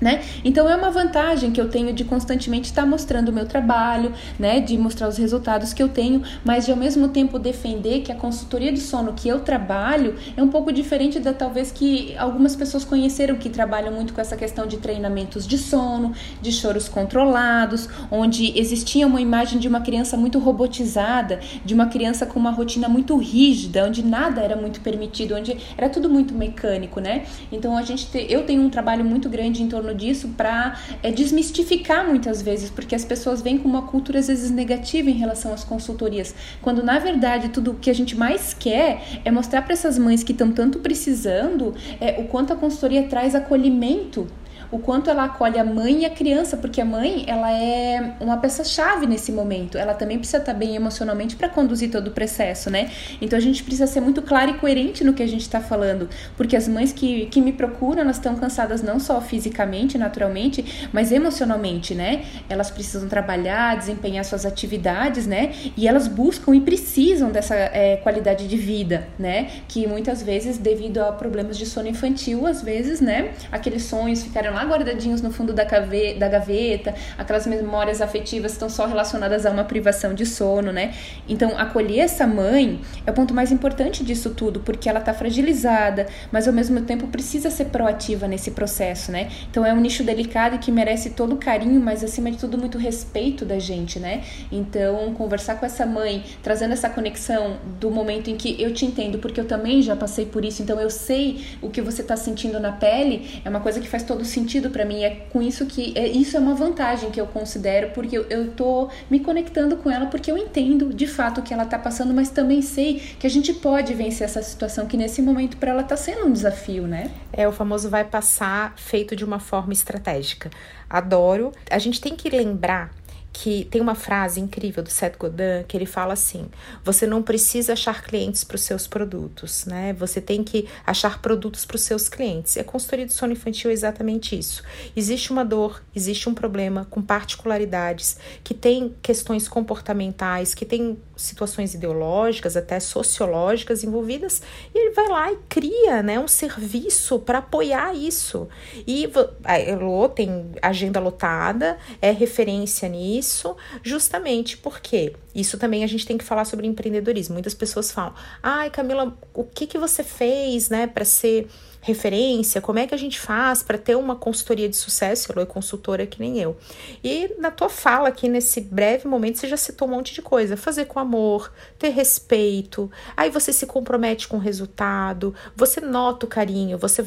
Né? Então é uma vantagem que eu tenho de constantemente estar mostrando o meu trabalho, né? De mostrar os resultados que eu tenho, mas de ao mesmo tempo defender que a consultoria de sono que eu trabalho é um pouco diferente da talvez que algumas pessoas conheceram que trabalham muito com essa questão de treinamentos de sono, de choros controlados, onde existia uma imagem de uma criança muito robotizada, de uma criança com uma rotina muito rígida, onde nada era muito permitido, onde era tudo muito mecânico, né? Então a gente te, eu tenho um trabalho muito grande em torno torno disso para é, desmistificar muitas vezes, porque as pessoas vêm com uma cultura às vezes negativa em relação às consultorias, quando na verdade tudo o que a gente mais quer é mostrar para essas mães que estão tanto precisando é, o quanto a consultoria traz acolhimento o quanto ela acolhe a mãe e a criança, porque a mãe ela é uma peça-chave nesse momento. Ela também precisa estar bem emocionalmente para conduzir todo o processo, né? Então a gente precisa ser muito claro e coerente no que a gente está falando, porque as mães que, que me procuram, elas estão cansadas não só fisicamente, naturalmente, mas emocionalmente, né? Elas precisam trabalhar, desempenhar suas atividades, né? E elas buscam e precisam dessa é, qualidade de vida, né? Que muitas vezes, devido a problemas de sono infantil, às vezes, né? Aqueles sonhos ficaram lá guardadinhos no fundo da, cave, da gaveta, aquelas memórias afetivas estão só relacionadas a uma privação de sono, né? Então, acolher essa mãe é o ponto mais importante disso tudo, porque ela está fragilizada, mas ao mesmo tempo precisa ser proativa nesse processo, né? Então, é um nicho delicado e que merece todo o carinho, mas acima de tudo, muito respeito da gente, né? Então, conversar com essa mãe, trazendo essa conexão do momento em que eu te entendo, porque eu também já passei por isso, então eu sei o que você está sentindo na pele, é uma coisa que faz todo sentido para mim. É com isso que é, isso é uma vantagem que eu considero, porque eu, eu tô me conectando com ela, porque eu entendo de fato o que ela tá passando, mas também sei que a gente pode vencer essa situação, que nesse momento para ela tá sendo um desafio, né? É, o famoso vai passar feito de uma forma estratégica. Adoro. A gente tem que lembrar que tem uma frase incrível do Seth Godin que ele fala assim: você não precisa achar clientes para os seus produtos, né? Você tem que achar produtos para os seus clientes. A consultoria do sono infantil é exatamente isso. Existe uma dor, existe um problema com particularidades, que tem questões comportamentais, que tem situações ideológicas, até sociológicas envolvidas, e ele vai lá e cria, né, um serviço para apoiar isso. E a Elo tem agenda lotada, é referência nisso isso justamente porque isso também a gente tem que falar sobre empreendedorismo. Muitas pessoas falam: "Ai, Camila, o que que você fez, né, para ser referência, como é que a gente faz para ter uma consultoria de sucesso? Ela é consultora que nem eu. E na tua fala aqui, nesse breve momento, você já citou um monte de coisa. Fazer com amor, ter respeito, aí você se compromete com o resultado, você nota o carinho, você,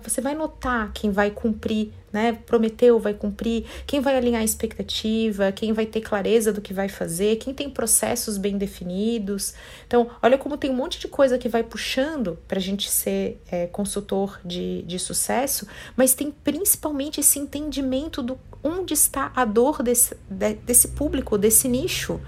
você vai notar quem vai cumprir né? Prometeu, vai cumprir, quem vai alinhar a expectativa, quem vai ter clareza do que vai fazer, quem tem processos bem definidos. Então, olha como tem um monte de coisa que vai puxando para a gente ser é, consultor de, de sucesso, mas tem principalmente esse entendimento do onde está a dor desse, de, desse público, desse nicho.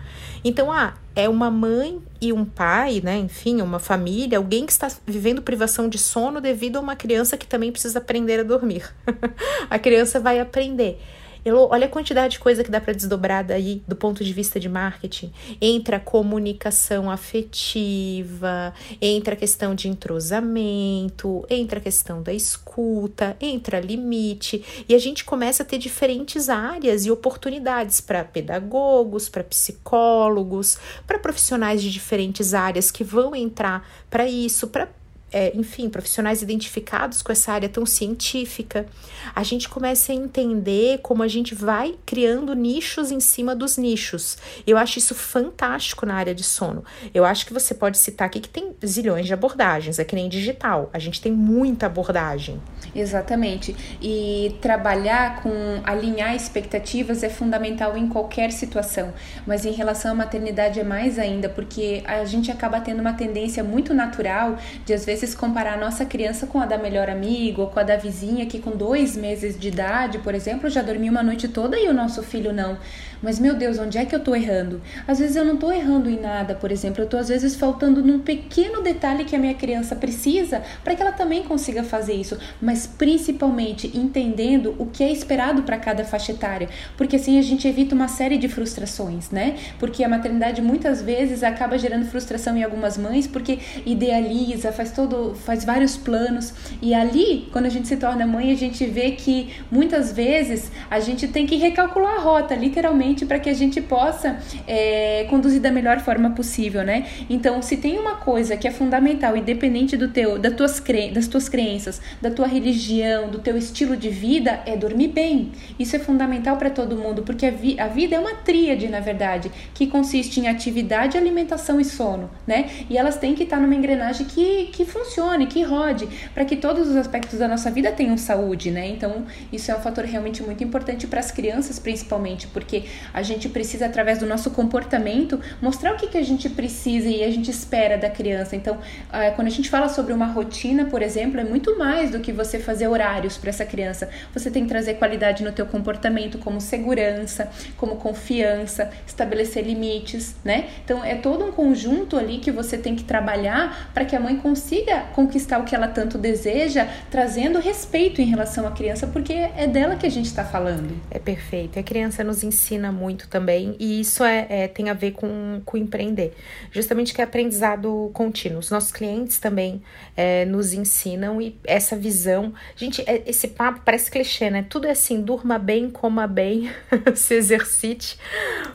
Então, ah, é uma mãe e um pai, né? Enfim, uma família, alguém que está vivendo privação de sono devido a uma criança que também precisa aprender a dormir. [laughs] a criança vai aprender. Elô, olha a quantidade de coisa que dá para desdobrar daí do ponto de vista de marketing. Entra a comunicação afetiva, entra a questão de entrosamento, entra a questão da escuta, entra limite, e a gente começa a ter diferentes áreas e oportunidades para pedagogos, para psicólogos, para profissionais de diferentes áreas que vão entrar para isso, para é, enfim, profissionais identificados com essa área tão científica, a gente começa a entender como a gente vai criando nichos em cima dos nichos. Eu acho isso fantástico na área de sono. Eu acho que você pode citar aqui que tem zilhões de abordagens, é que nem digital. A gente tem muita abordagem. Exatamente. E trabalhar com alinhar expectativas é fundamental em qualquer situação, mas em relação à maternidade é mais ainda, porque a gente acaba tendo uma tendência muito natural de às vezes vezes comparar a nossa criança com a da melhor amiga ou com a da vizinha que com dois meses de idade, por exemplo, já dormiu uma noite toda e o nosso filho não. Mas meu Deus, onde é que eu tô errando? Às vezes eu não tô errando em nada, por exemplo, eu tô às vezes faltando num pequeno detalhe que a minha criança precisa para que ela também consiga fazer isso, mas principalmente entendendo o que é esperado para cada faixa etária, porque assim a gente evita uma série de frustrações, né? Porque a maternidade muitas vezes acaba gerando frustração em algumas mães porque idealiza, faz todo, faz vários planos e ali, quando a gente se torna mãe, a gente vê que muitas vezes a gente tem que recalcular a rota, literalmente para que a gente possa é, conduzir da melhor forma possível, né? Então, se tem uma coisa que é fundamental, independente do teu, das tuas, cre das tuas crenças, da tua religião, do teu estilo de vida, é dormir bem. Isso é fundamental para todo mundo, porque a, vi a vida é uma tríade, na verdade, que consiste em atividade, alimentação e sono, né? E elas têm que estar numa engrenagem que, que funcione, que rode, para que todos os aspectos da nossa vida tenham saúde, né? Então, isso é um fator realmente muito importante para as crianças, principalmente, porque a gente precisa, através do nosso comportamento, mostrar o que, que a gente precisa e a gente espera da criança. Então, ah, quando a gente fala sobre uma rotina, por exemplo, é muito mais do que você fazer horários para essa criança. Você tem que trazer qualidade no teu comportamento, como segurança, como confiança, estabelecer limites, né? Então, é todo um conjunto ali que você tem que trabalhar para que a mãe consiga consiga conquistar o que ela tanto deseja, trazendo respeito em relação à criança, porque é dela que a gente está falando. É perfeito. A criança nos ensina muito também, e isso é, é tem a ver com, com empreender. Justamente que é aprendizado contínuo. Os nossos clientes também é, nos ensinam e essa visão. Gente, é, esse papo parece clichê, né? Tudo é assim: durma bem, coma bem, [laughs] se exercite.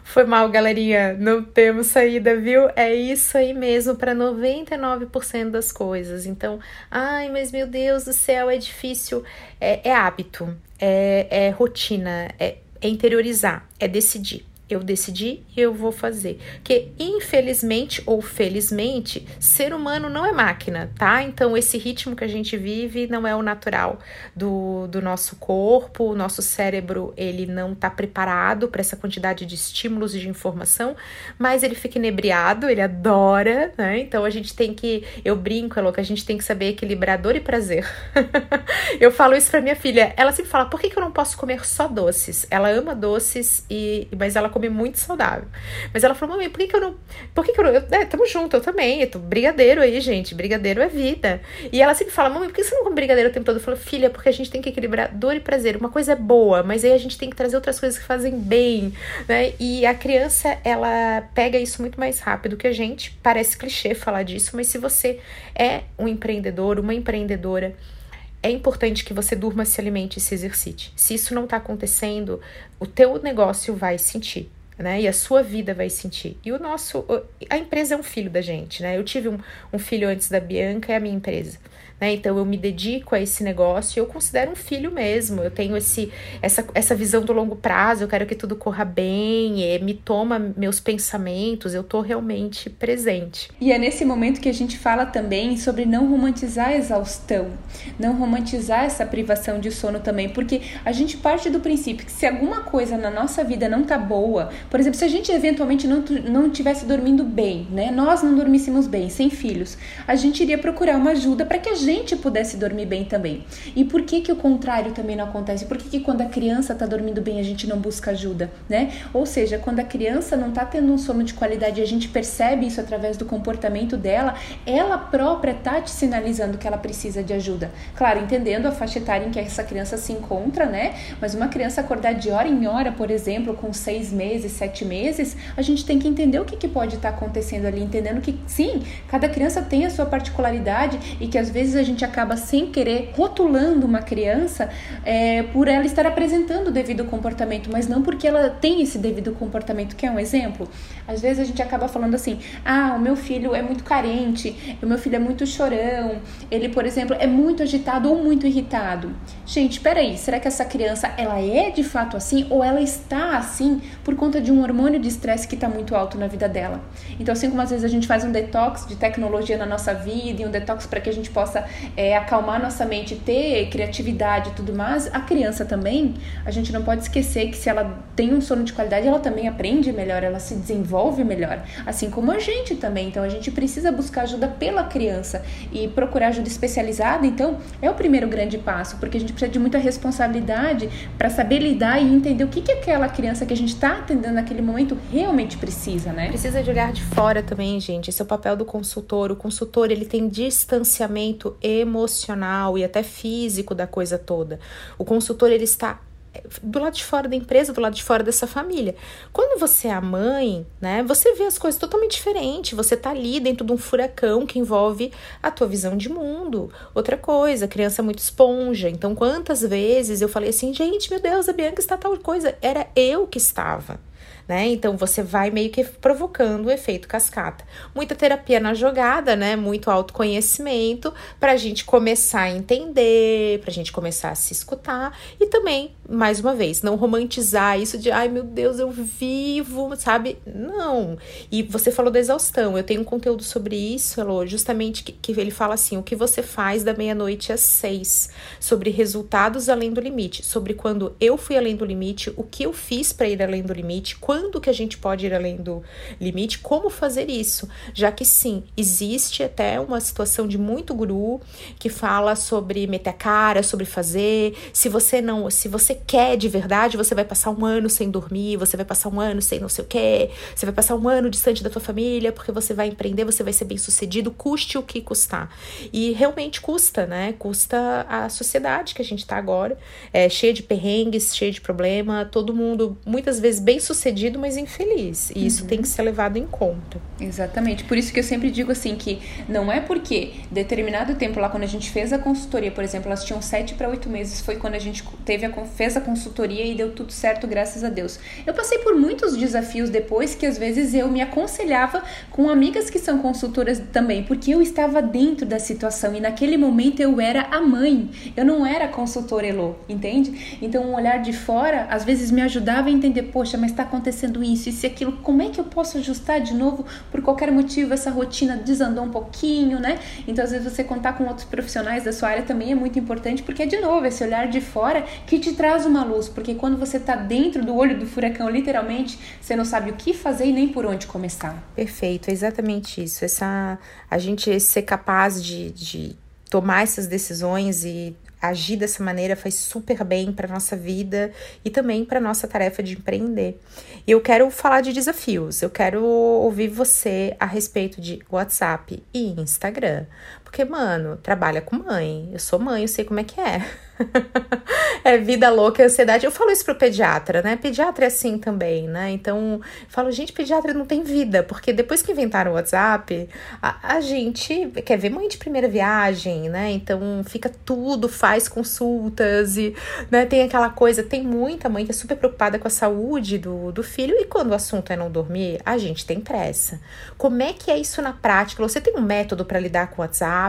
Foi mal, galerinha. Não temos saída, viu? É isso aí mesmo para 99% das coisas. Então, ai, mas meu Deus do céu, é difícil. É, é hábito, é, é rotina, é, é interiorizar, é decidir eu decidi e eu vou fazer. Que infelizmente ou felizmente, ser humano não é máquina, tá? Então esse ritmo que a gente vive não é o natural do, do nosso corpo, o nosso cérebro ele não tá preparado para essa quantidade de estímulos e de informação, mas ele fica inebriado, ele adora, né? Então a gente tem que, eu brinco, é louco, a gente tem que saber equilibrar dor e prazer. [laughs] eu falo isso para minha filha, ela sempre fala: "Por que, que eu não posso comer só doces?" Ela ama doces e mas ela come muito saudável. Mas ela falou, mãe, por que, que eu não. Por que, que eu não. Eu, é, tamo junto, eu também. Eu tô brigadeiro aí, gente. Brigadeiro é vida. E ela sempre fala, mãe, por que você não come brigadeiro o tempo todo? Eu falo, filha, porque a gente tem que equilibrar dor e prazer. Uma coisa é boa, mas aí a gente tem que trazer outras coisas que fazem bem, né? E a criança, ela pega isso muito mais rápido que a gente. Parece clichê falar disso, mas se você é um empreendedor, uma empreendedora, é importante que você durma, se alimente e se exercite. Se isso não está acontecendo, o teu negócio vai sentir. Né? E a sua vida vai sentir. E o nosso. A empresa é um filho da gente, né? Eu tive um, um filho antes da Bianca, é a minha empresa né? Então eu me dedico a esse negócio e eu considero um filho mesmo. Eu tenho esse, essa, essa visão do longo prazo, eu quero que tudo corra bem, e me toma meus pensamentos, eu tô realmente presente. E é nesse momento que a gente fala também sobre não romantizar a exaustão, não romantizar essa privação de sono também, porque a gente parte do princípio que se alguma coisa na nossa vida não tá boa, por exemplo, se a gente eventualmente não, não tivesse dormindo bem, né? Nós não dormíssemos bem, sem filhos, a gente iria procurar uma ajuda para que a gente gente pudesse dormir bem também. E por que que o contrário também não acontece? Por que que quando a criança está dormindo bem a gente não busca ajuda, né? Ou seja, quando a criança não está tendo um sono de qualidade e a gente percebe isso através do comportamento dela, ela própria está te sinalizando que ela precisa de ajuda. Claro, entendendo a faixa etária em que essa criança se encontra, né? Mas uma criança acordar de hora em hora, por exemplo, com seis meses, sete meses, a gente tem que entender o que, que pode estar tá acontecendo ali, entendendo que sim, cada criança tem a sua particularidade e que às vezes a gente acaba sem querer rotulando uma criança é, por ela estar apresentando o devido comportamento, mas não porque ela tem esse devido comportamento. Que é um exemplo? Às vezes a gente acaba falando assim: ah, o meu filho é muito carente, o meu filho é muito chorão, ele, por exemplo, é muito agitado ou muito irritado. Gente, peraí, será que essa criança ela é de fato assim ou ela está assim por conta de um hormônio de estresse que está muito alto na vida dela? Então, assim como às vezes a gente faz um detox de tecnologia na nossa vida e um detox para que a gente possa é, acalmar nossa mente, ter criatividade e tudo mais, a criança também, a gente não pode esquecer que se ela tem um sono de qualidade, ela também aprende melhor, ela se desenvolve melhor, assim como a gente também. Então a gente precisa buscar ajuda pela criança e procurar ajuda especializada. Então é o primeiro grande passo, porque a gente precisa de muita responsabilidade para saber lidar e entender o que, que aquela criança que a gente está atendendo naquele momento realmente precisa, né? Precisa de olhar de fora também, gente. Esse é o papel do consultor. O consultor ele tem distanciamento emocional e até físico da coisa toda. O consultor ele está do lado de fora da empresa, do lado de fora dessa família. Quando você é a mãe, né, você vê as coisas totalmente diferente. Você tá ali dentro de um furacão que envolve a tua visão de mundo. Outra coisa, criança é muito esponja. Então, quantas vezes eu falei assim, gente, meu Deus, a Bianca está tal coisa. Era eu que estava né? Então você vai meio que provocando o efeito cascata. Muita terapia na jogada, né? Muito autoconhecimento para a gente começar a entender, para a gente começar a se escutar e também, mais uma vez, não romantizar isso de ai meu Deus, eu vivo, sabe? Não. E você falou da exaustão. Eu tenho um conteúdo sobre isso, Elô, justamente que, que ele fala assim: o que você faz da meia-noite às seis, sobre resultados além do limite, sobre quando eu fui além do limite, o que eu fiz para ir além do limite limite, quando que a gente pode ir além do limite, como fazer isso, já que sim, existe até uma situação de muito guru que fala sobre meter a cara, sobre fazer, se você não, se você quer de verdade, você vai passar um ano sem dormir, você vai passar um ano sem não sei o que, você vai passar um ano distante da tua família, porque você vai empreender, você vai ser bem sucedido, custe o que custar. E realmente custa, né? Custa a sociedade que a gente tá agora, é cheia de perrengues, cheia de problema, todo mundo muitas vezes bem sucedido, mas infeliz. E isso uhum. tem que ser levado em conta. Exatamente. Por isso que eu sempre digo assim que não é porque determinado tempo lá quando a gente fez a consultoria, por exemplo, elas tinham sete para oito meses, foi quando a gente teve a, fez a consultoria e deu tudo certo, graças a Deus. Eu passei por muitos desafios depois que às vezes eu me aconselhava com amigas que são consultoras também, porque eu estava dentro da situação e naquele momento eu era a mãe, eu não era consultora Elo, entende? Então um olhar de fora às vezes me ajudava a entender, poxa, mas está acontecendo isso, e aquilo, como é que eu posso ajustar de novo por qualquer motivo essa rotina desandou um pouquinho, né? Então às vezes você contar com outros profissionais da sua área também é muito importante, porque é de novo esse olhar de fora que te traz uma luz, porque quando você está dentro do olho do furacão, literalmente, você não sabe o que fazer e nem por onde começar. Perfeito, é exatamente isso. Essa a gente ser capaz de, de tomar essas decisões e agir dessa maneira faz super bem para nossa vida e também para nossa tarefa de empreender. E eu quero falar de desafios. Eu quero ouvir você a respeito de WhatsApp e Instagram, porque mano, trabalha com mãe. Eu sou mãe, eu sei como é que é. [laughs] é vida louca, ansiedade. Eu falo isso pro pediatra, né? Pediatra é assim também, né? Então, falo, gente, pediatra não tem vida, porque depois que inventaram o WhatsApp, a, a gente quer ver mãe de primeira viagem, né? Então, fica tudo, faz consultas e, né, tem aquela coisa, tem muita mãe que é super preocupada com a saúde do, do filho e quando o assunto é não dormir, a gente tem pressa. Como é que é isso na prática? Você tem um método para lidar com o WhatsApp?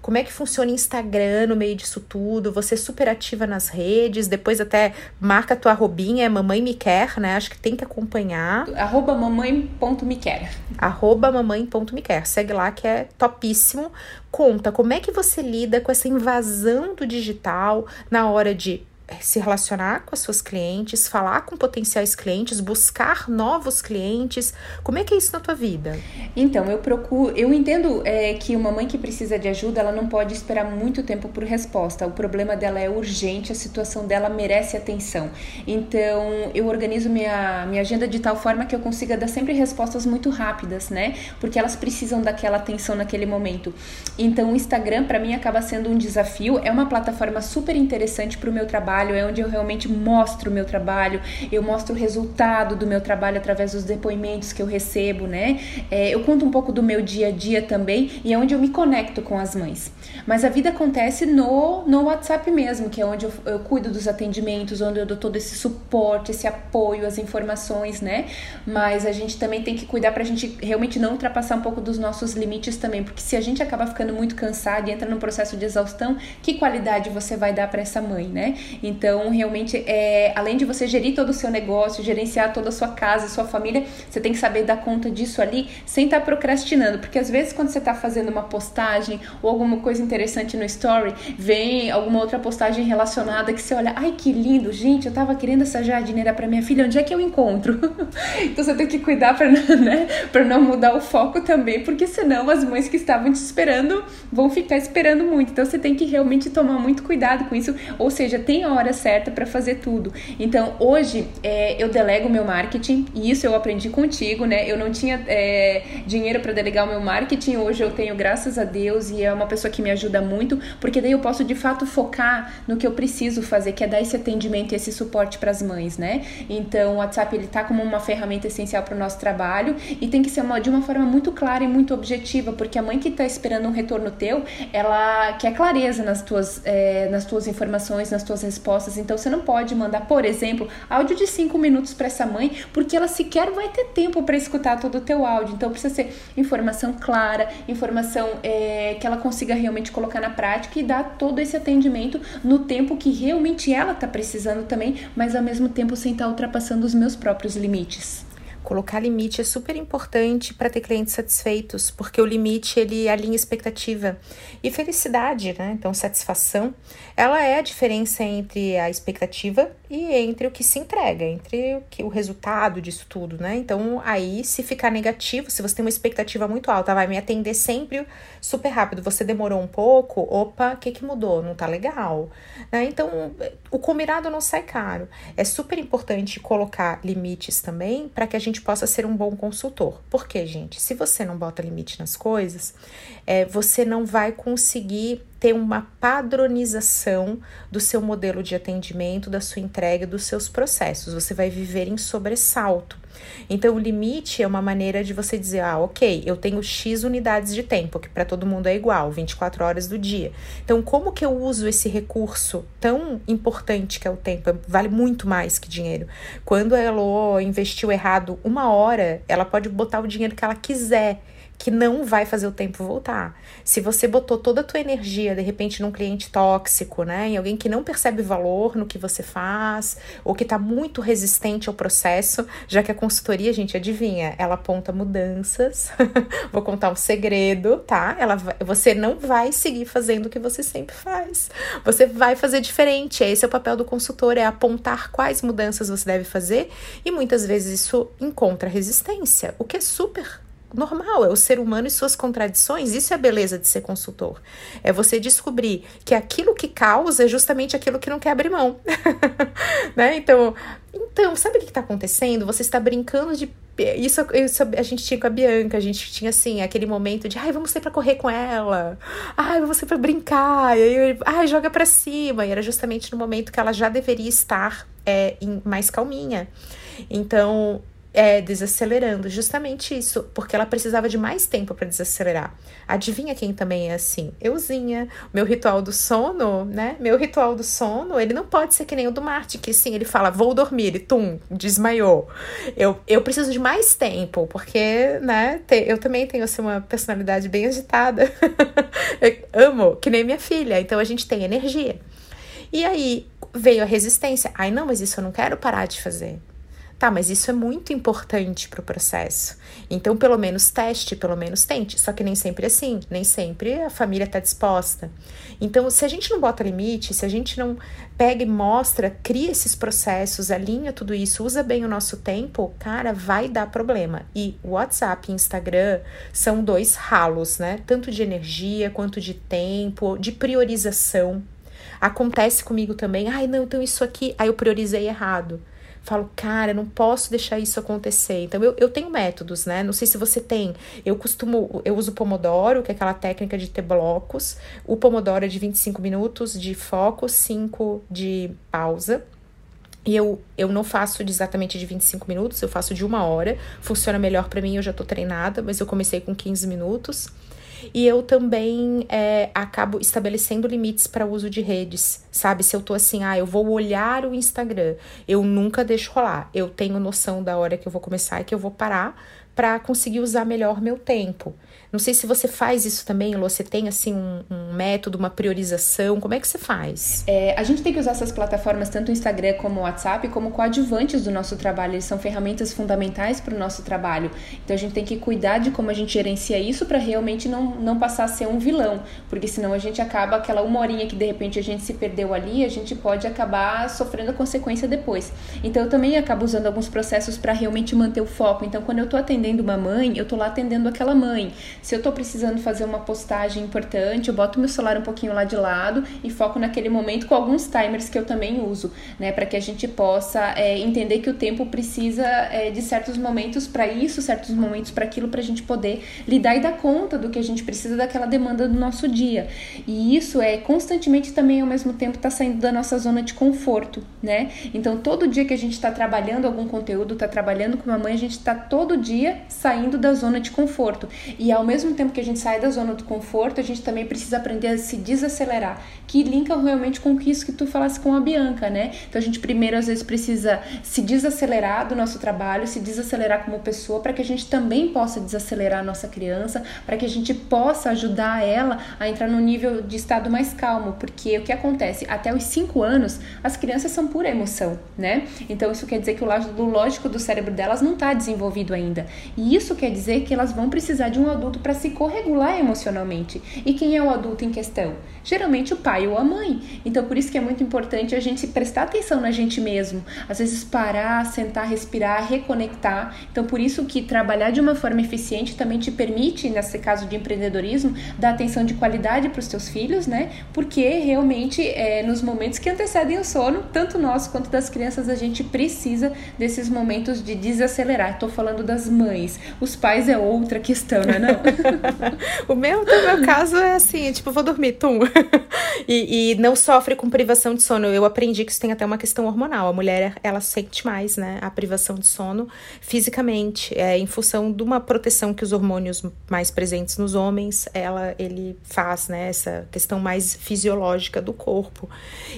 Como é que funciona o Instagram no meio disso tudo? Você ser super ativa nas redes, depois até marca tua arrobinha, é mamãe me quer, né? Acho que tem que acompanhar. Arroba mamãe.mequer. Arroba mamãe.mequer. Segue lá que é topíssimo. Conta como é que você lida com essa invasão do digital na hora de se relacionar com as suas clientes, falar com potenciais clientes, buscar novos clientes. Como é que é isso na tua vida? Então, eu procuro, eu entendo é, que uma mãe que precisa de ajuda, ela não pode esperar muito tempo por resposta. O problema dela é urgente, a situação dela merece atenção. Então, eu organizo minha, minha agenda de tal forma que eu consiga dar sempre respostas muito rápidas, né? Porque elas precisam daquela atenção naquele momento. Então, o Instagram para mim acaba sendo um desafio, é uma plataforma super interessante para o meu trabalho trabalho, é onde eu realmente mostro o meu trabalho, eu mostro o resultado do meu trabalho através dos depoimentos que eu recebo, né? É, eu conto um pouco do meu dia a dia também e é onde eu me conecto com as mães. Mas a vida acontece no, no WhatsApp mesmo, que é onde eu, eu cuido dos atendimentos, onde eu dou todo esse suporte, esse apoio, as informações, né? Mas a gente também tem que cuidar pra gente realmente não ultrapassar um pouco dos nossos limites também, porque se a gente acaba ficando muito cansado e entra num processo de exaustão, que qualidade você vai dar para essa mãe, né? Então, realmente, é, além de você gerir todo o seu negócio, gerenciar toda a sua casa, sua família, você tem que saber dar conta disso ali sem estar tá procrastinando. Porque às vezes, quando você está fazendo uma postagem ou alguma coisa interessante no story, vem alguma outra postagem relacionada que você olha, ai que lindo, gente, eu tava querendo essa jardineira para minha filha, onde é que eu encontro? [laughs] então você tem que cuidar para né, não mudar o foco também, porque senão as mães que estavam te esperando vão ficar esperando muito. Então você tem que realmente tomar muito cuidado com isso. Ou seja, tem hora hora certa para fazer tudo. Então, hoje é, eu delego meu marketing, e isso eu aprendi contigo, né? Eu não tinha é, dinheiro para delegar o meu marketing, hoje eu tenho, graças a Deus, e é uma pessoa que me ajuda muito, porque daí eu posso de fato focar no que eu preciso fazer, que é dar esse atendimento e esse suporte para as mães, né? Então, o WhatsApp ele tá como uma ferramenta essencial para o nosso trabalho e tem que ser uma, de uma forma muito clara e muito objetiva, porque a mãe que está esperando um retorno teu, ela quer clareza nas tuas, é, nas tuas informações, nas tuas respostas respostas. Então você não pode mandar, por exemplo, áudio de 5 minutos para essa mãe, porque ela sequer vai ter tempo para escutar todo o teu áudio. Então precisa ser informação clara, informação é, que ela consiga realmente colocar na prática e dar todo esse atendimento no tempo que realmente ela está precisando também, mas ao mesmo tempo sem estar tá ultrapassando os meus próprios limites. Colocar limite é super importante para ter clientes satisfeitos, porque o limite ele alinha expectativa e felicidade, né? Então, satisfação, ela é a diferença entre a expectativa e entre o que se entrega, entre o, que, o resultado disso tudo, né? Então, aí, se ficar negativo, se você tem uma expectativa muito alta, vai me atender sempre super rápido, você demorou um pouco, opa, o que, que mudou? Não tá legal, né? Então, o combinado não sai caro. É super importante colocar limites também para que a gente possa ser um bom consultor. Porque, gente, se você não bota limite nas coisas, é, você não vai conseguir ter uma padronização do seu modelo de atendimento, da sua entrega, dos seus processos. Você vai viver em sobressalto. Então, o limite é uma maneira de você dizer: ah, ok, eu tenho X unidades de tempo, que para todo mundo é igual, 24 horas do dia. Então, como que eu uso esse recurso tão importante que é o tempo? Vale muito mais que dinheiro. Quando a Elo investiu errado uma hora, ela pode botar o dinheiro que ela quiser que não vai fazer o tempo voltar. Se você botou toda a tua energia, de repente, num cliente tóxico, né? Em alguém que não percebe valor no que você faz, ou que tá muito resistente ao processo, já que a consultoria, gente, adivinha, ela aponta mudanças. [laughs] Vou contar um segredo, tá? Ela, você não vai seguir fazendo o que você sempre faz. Você vai fazer diferente. Esse é o papel do consultor, é apontar quais mudanças você deve fazer, e muitas vezes isso encontra resistência, o que é super normal, é o ser humano e suas contradições. Isso é a beleza de ser consultor. É você descobrir que aquilo que causa é justamente aquilo que não quer abrir mão. [laughs] né? Então, então, sabe o que está acontecendo? Você está brincando de. Isso, isso, a gente tinha com a Bianca, a gente tinha assim, aquele momento de ai, vamos sair pra correr com ela, ai, vamos sair pra brincar, e aí, ai, joga pra cima. E era justamente no momento que ela já deveria estar é, em, mais calminha. Então, é, desacelerando, justamente isso, porque ela precisava de mais tempo para desacelerar. Adivinha quem também é assim? Euzinha. Meu ritual do sono, né? Meu ritual do sono, ele não pode ser que nem o do Marte, que sim, ele fala, vou dormir, e tum, desmaiou. Eu, eu preciso de mais tempo, porque, né, te, eu também tenho assim, uma personalidade bem agitada. [laughs] amo, que nem minha filha, então a gente tem energia. E aí veio a resistência. Ai, não, mas isso eu não quero parar de fazer. Tá, mas isso é muito importante para o processo. Então, pelo menos teste, pelo menos tente. Só que nem sempre é assim, nem sempre a família está disposta. Então, se a gente não bota limite, se a gente não pega e mostra, cria esses processos, alinha tudo isso, usa bem o nosso tempo, cara, vai dar problema. E WhatsApp e Instagram são dois ralos, né? Tanto de energia quanto de tempo, de priorização. Acontece comigo também, ai, não, então isso aqui, aí eu priorizei errado falo, cara, não posso deixar isso acontecer. Então, eu, eu tenho métodos, né? Não sei se você tem. Eu costumo, eu uso o Pomodoro, que é aquela técnica de ter blocos. O Pomodoro é de 25 minutos de foco, 5 de pausa. E eu, eu não faço de exatamente de 25 minutos, eu faço de uma hora. Funciona melhor para mim, eu já tô treinada, mas eu comecei com 15 minutos. E eu também é, acabo estabelecendo limites para o uso de redes, sabe? Se eu tô assim, ah, eu vou olhar o Instagram, eu nunca deixo rolar. Eu tenho noção da hora que eu vou começar e que eu vou parar para conseguir usar melhor meu tempo. Não sei se você faz isso também, Lô, você tem assim um, um, método, uma priorização, como é que você faz? É, a gente tem que usar essas plataformas, tanto o Instagram como o WhatsApp, como coadjuvantes do nosso trabalho, eles são ferramentas fundamentais para o nosso trabalho. Então a gente tem que cuidar de como a gente gerencia isso para realmente não, não passar a ser um vilão, porque senão a gente acaba aquela uma horinha que de repente a gente se perdeu ali, a gente pode acabar sofrendo a consequência depois. Então eu também acabo usando alguns processos para realmente manter o foco. Então quando eu estou atendendo uma mãe, eu estou lá atendendo aquela mãe. Se eu estou precisando fazer uma postagem importante, eu boto meu celular um pouquinho lá de lado e foco naquele momento com alguns timers que eu também uso, né? Para que a gente possa é, entender que o tempo precisa é, de certos momentos para isso, certos momentos para aquilo, para a gente poder lidar e dar conta do que a gente precisa daquela demanda do nosso dia. E isso é constantemente também ao mesmo tempo está saindo da nossa zona de conforto, né? Então todo dia que a gente está trabalhando algum conteúdo, está trabalhando com uma mãe, a gente está todo dia saindo da zona de conforto. E ao mesmo tempo que a gente sai da zona do conforto, a gente também precisa aprender a se desacelerar, que linka realmente com isso que tu falasse com a Bianca, né? Então a gente primeiro às vezes precisa se desacelerar do nosso trabalho, se desacelerar como pessoa, para que a gente também possa desacelerar a nossa criança, para que a gente possa ajudar ela a entrar no nível de estado mais calmo, porque o que acontece? Até os 5 anos, as crianças são pura emoção, né? Então isso quer dizer que o lado lógico do cérebro delas não está desenvolvido ainda. E isso quer dizer que elas vão precisar de um adulto para se corregular emocionalmente. E quem é o adulto em questão? Geralmente o pai ou a mãe. Então por isso que é muito importante a gente prestar atenção na gente mesmo. Às vezes parar, sentar, respirar, reconectar. Então por isso que trabalhar de uma forma eficiente também te permite, nesse caso de empreendedorismo, dar atenção de qualidade para os teus filhos, né? Porque realmente é, nos momentos que antecedem o sono, tanto nós quanto das crianças, a gente precisa desses momentos de desacelerar. Estou falando das mães. Os pais é outra questão, não é não? [laughs] o meu, no meu caso, é assim, tipo, vou dormir, tum. [laughs] e, e, não sofre com privação de sono. Eu aprendi que isso tem até uma questão hormonal. A mulher, ela sente mais, né, a privação de sono fisicamente, é, em função de uma proteção que os hormônios mais presentes nos homens, ela, ele faz, né, essa questão mais fisiológica do corpo.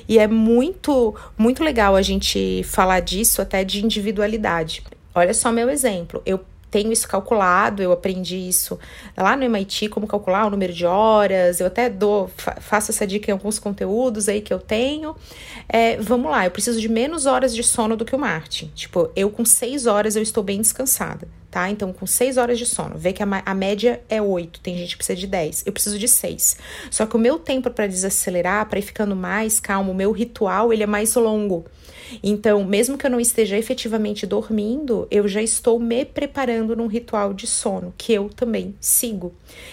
E é muito, muito legal a gente falar disso até de individualidade. Olha só meu exemplo. Eu tenho isso calculado, eu aprendi isso lá no MIT, como calcular o número de horas, eu até dou, faço essa dica em alguns conteúdos aí que eu tenho. É, vamos lá, eu preciso de menos horas de sono do que o Martin. Tipo, eu com seis horas eu estou bem descansada tá? Então, com 6 horas de sono, vê que a, a, média é 8, tem gente que precisa de 10, eu preciso de 6. Só que o meu tempo para desacelerar, para ir ficando mais calmo, o meu ritual, ele é mais longo. Então, mesmo que eu não esteja efetivamente dormindo, eu já estou me preparando num ritual de sono, que eu também sigo.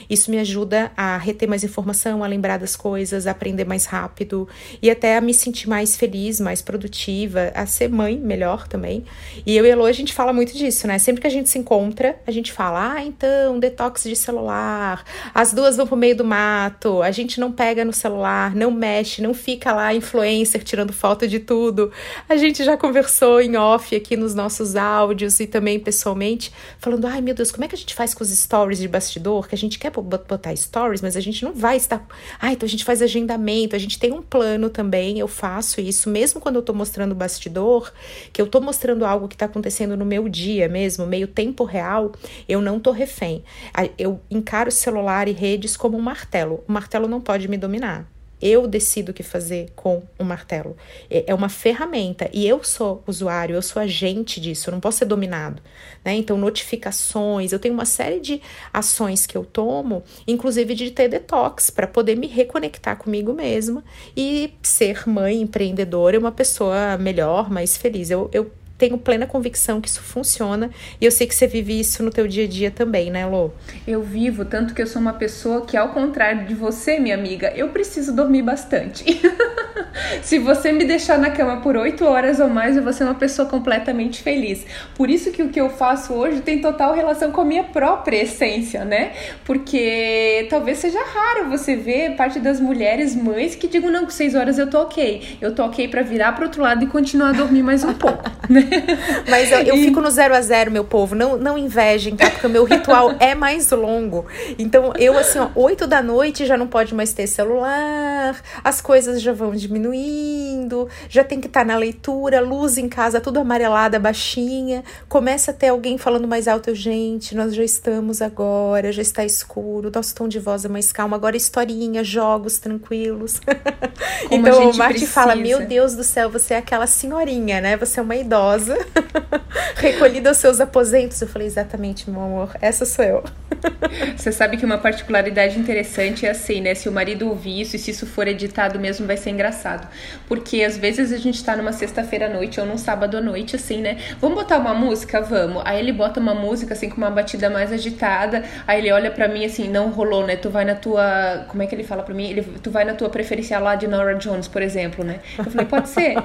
Isso me ajuda a reter mais informação, a lembrar das coisas, a aprender mais rápido e até a me sentir mais feliz, mais produtiva, a ser mãe melhor também. E eu e a a gente fala muito disso, né? Sempre que a gente se encontra, a gente fala, ah, então, detox de celular, as duas vão pro meio do mato, a gente não pega no celular, não mexe, não fica lá influencer tirando foto de tudo. A gente já conversou em off aqui nos nossos áudios e também pessoalmente, falando: ai meu Deus, como é que a gente faz com os stories de bastidor? Que a gente quer botar stories, mas a gente não vai estar. Ah, então a gente faz agendamento, a gente tem um plano também. Eu faço isso, mesmo quando eu tô mostrando o bastidor, que eu tô mostrando algo que tá acontecendo no meu dia mesmo, meio tempo real, eu não tô refém. Eu encaro celular e redes como um martelo. O martelo não pode me dominar. Eu decido o que fazer com o martelo. É, é uma ferramenta e eu sou usuário, eu sou agente disso, eu não posso ser dominado. Né? Então, notificações, eu tenho uma série de ações que eu tomo, inclusive de ter detox, para poder me reconectar comigo mesma e ser mãe empreendedora, uma pessoa melhor, mais feliz. Eu, eu tenho plena convicção que isso funciona e eu sei que você vive isso no teu dia a dia também, né, Lô? Eu vivo, tanto que eu sou uma pessoa que, ao contrário de você, minha amiga, eu preciso dormir bastante. [laughs] Se você me deixar na cama por oito horas ou mais, eu vou ser uma pessoa completamente feliz. Por isso que o que eu faço hoje tem total relação com a minha própria essência, né? Porque talvez seja raro você ver parte das mulheres mães que digam, não, com seis horas eu tô ok. Eu tô ok pra virar pro outro lado e continuar a dormir mais um pouco, [laughs] né? [laughs] Mas eu, eu e... fico no zero a zero, meu povo. Não, não invejem, tá? Porque o meu ritual [laughs] é mais longo. Então, eu, assim, ó, oito da noite já não pode mais ter celular, as coisas já vão diminuindo, já tem que estar tá na leitura, luz em casa, tudo amarelada, baixinha. Começa a ter alguém falando mais alto, gente, nós já estamos agora, já está escuro, nosso tom de voz é mais calmo, agora historinha, jogos tranquilos. [laughs] então, o Marty fala: Meu Deus do céu, você é aquela senhorinha, né? Você é uma idosa idosa, [laughs] recolhida aos seus aposentos. Eu falei, exatamente, meu amor, essa sou eu. [laughs] Você sabe que uma particularidade interessante é assim, né? Se o marido ouvir isso e se isso for editado mesmo, vai ser engraçado. Porque às vezes a gente tá numa sexta-feira à noite ou num sábado à noite, assim, né? Vamos botar uma música? Vamos. Aí ele bota uma música, assim, com uma batida mais agitada. Aí ele olha para mim assim, não rolou, né? Tu vai na tua. Como é que ele fala para mim? Ele, tu vai na tua preferencial lá de Nora Jones, por exemplo, né? Eu falei, pode ser.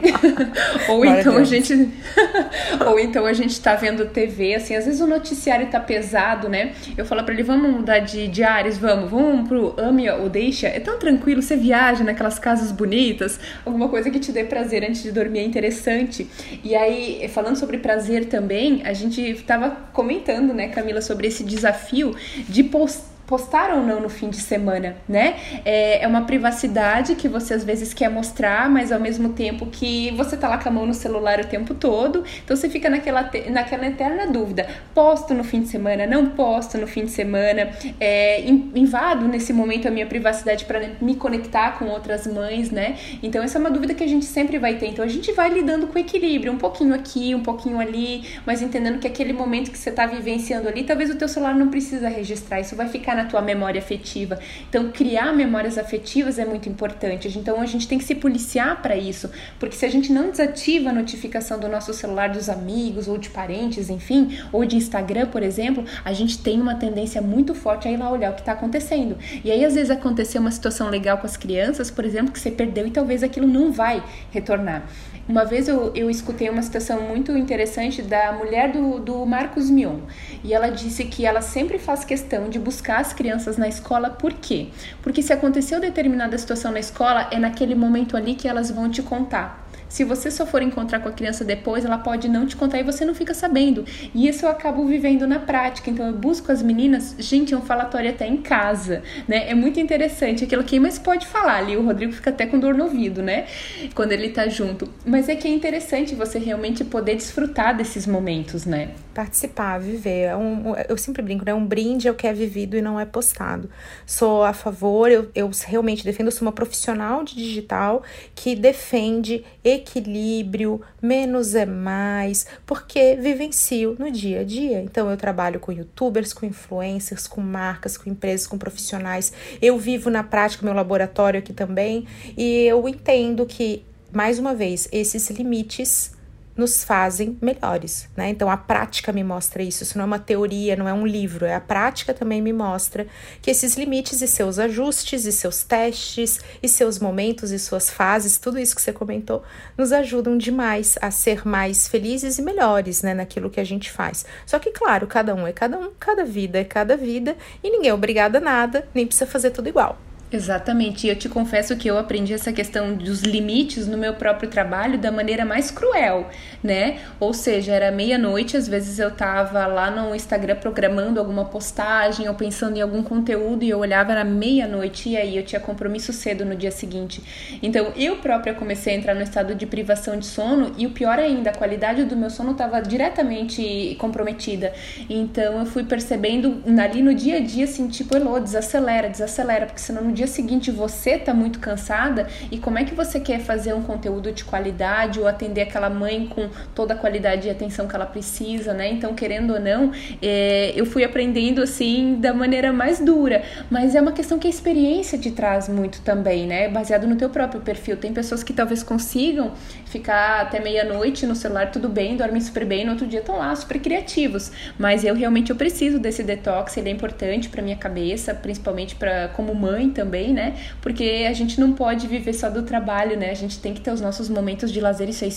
[laughs] ou então a gente. [laughs] Ou então a gente tá vendo TV, assim, às vezes o noticiário tá pesado, né? Eu falo para ele, vamos mudar de, de áreas, vamos, vamos pro ame ou deixa. É tão tranquilo, você viaja naquelas casas bonitas, alguma coisa que te dê prazer antes de dormir é interessante. E aí, falando sobre prazer também, a gente tava comentando, né, Camila, sobre esse desafio de postar postar ou não no fim de semana, né? É, é, uma privacidade que você às vezes quer mostrar, mas ao mesmo tempo que você tá lá com a mão no celular o tempo todo, então você fica naquela, naquela eterna dúvida: posto no fim de semana, não posto no fim de semana, é, invado nesse momento a minha privacidade para me conectar com outras mães, né? Então essa é uma dúvida que a gente sempre vai ter. Então a gente vai lidando com equilíbrio, um pouquinho aqui, um pouquinho ali, mas entendendo que aquele momento que você tá vivenciando ali, talvez o teu celular não precisa registrar, isso vai ficar na tua memória afetiva. Então, criar memórias afetivas é muito importante. Então, a gente tem que se policiar para isso, porque se a gente não desativa a notificação do nosso celular dos amigos ou de parentes, enfim, ou de Instagram, por exemplo, a gente tem uma tendência muito forte a ir lá olhar o que está acontecendo. E aí, às vezes, aconteceu uma situação legal com as crianças, por exemplo, que você perdeu e talvez aquilo não vai retornar. Uma vez eu, eu escutei uma situação muito interessante da mulher do, do Marcos Mion. E ela disse que ela sempre faz questão de buscar as crianças na escola, por quê? Porque se aconteceu determinada situação na escola, é naquele momento ali que elas vão te contar. Se você só for encontrar com a criança depois, ela pode não te contar e você não fica sabendo. E isso eu acabo vivendo na prática. Então eu busco as meninas, gente, é um falatório até em casa, né? É muito interessante aquilo que mais pode falar ali. O Rodrigo fica até com dor no ouvido, né? Quando ele tá junto. Mas é que é interessante você realmente poder desfrutar desses momentos, né? Participar, viver. É um, eu sempre brinco, né? Um brinde é o que é vivido e não é postado. Sou a favor, eu, eu realmente defendo, sou uma profissional de digital que defende equilíbrio, menos é mais, porque vivencio no dia a dia. Então eu trabalho com youtubers, com influencers, com marcas, com empresas, com profissionais. Eu vivo na prática meu laboratório aqui também e eu entendo que mais uma vez esses limites nos fazem melhores, né? Então a prática me mostra isso, isso não é uma teoria, não é um livro, é a prática também me mostra que esses limites e seus ajustes e seus testes e seus momentos e suas fases, tudo isso que você comentou, nos ajudam demais a ser mais felizes e melhores, né, naquilo que a gente faz. Só que claro, cada um é cada um, cada vida é cada vida e ninguém é obrigado a nada, nem precisa fazer tudo igual. Exatamente, e eu te confesso que eu aprendi essa questão dos limites no meu próprio trabalho da maneira mais cruel, né? Ou seja, era meia-noite, às vezes eu tava lá no Instagram programando alguma postagem ou pensando em algum conteúdo e eu olhava era meia-noite e aí eu tinha compromisso cedo no dia seguinte. Então eu própria comecei a entrar no estado de privação de sono e o pior ainda, a qualidade do meu sono estava diretamente comprometida. Então eu fui percebendo ali no dia a dia assim, tipo, Elô, desacelera, desacelera, porque senão no dia dia seguinte você tá muito cansada e como é que você quer fazer um conteúdo de qualidade ou atender aquela mãe com toda a qualidade e atenção que ela precisa, né? Então, querendo ou não, é, eu fui aprendendo assim da maneira mais dura, mas é uma questão que a experiência te traz muito também, né? Baseado no teu próprio perfil. Tem pessoas que talvez consigam ficar até meia-noite no celular, tudo bem, dormem super bem, no outro dia estão lá super criativos. Mas eu realmente eu preciso desse detox, ele é importante para minha cabeça, principalmente para como mãe também, né? Porque a gente não pode viver só do trabalho, né? A gente tem que ter os nossos momentos de lazer, isso é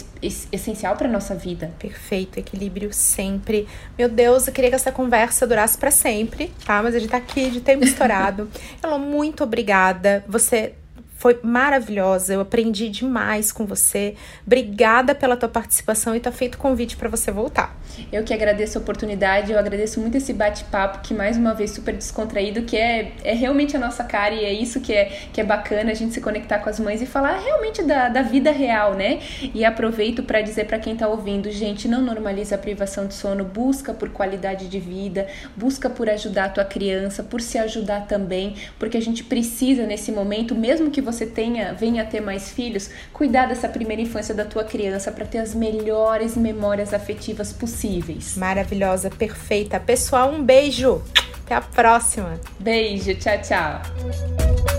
essencial para nossa vida. Perfeito, equilíbrio sempre. Meu Deus, eu queria que essa conversa durasse para sempre, tá? Mas a gente tá aqui de tempo estourado. [laughs] Ela muito obrigada. Você foi maravilhosa, eu aprendi demais com você. Obrigada pela tua participação e tá feito convite para você voltar. Eu que agradeço a oportunidade, eu agradeço muito esse bate-papo que mais uma vez super descontraído, que é, é realmente a nossa cara e é isso que é, que é bacana a gente se conectar com as mães e falar realmente da, da vida real, né? E aproveito para dizer para quem tá ouvindo, gente, não normaliza a privação de sono, busca por qualidade de vida, busca por ajudar a tua criança, por se ajudar também, porque a gente precisa nesse momento, mesmo que você tenha, venha a ter mais filhos, cuidar dessa primeira infância da tua criança para ter as melhores memórias afetivas possíveis. Maravilhosa, perfeita. Pessoal, um beijo. Até a próxima. Beijo, tchau, tchau.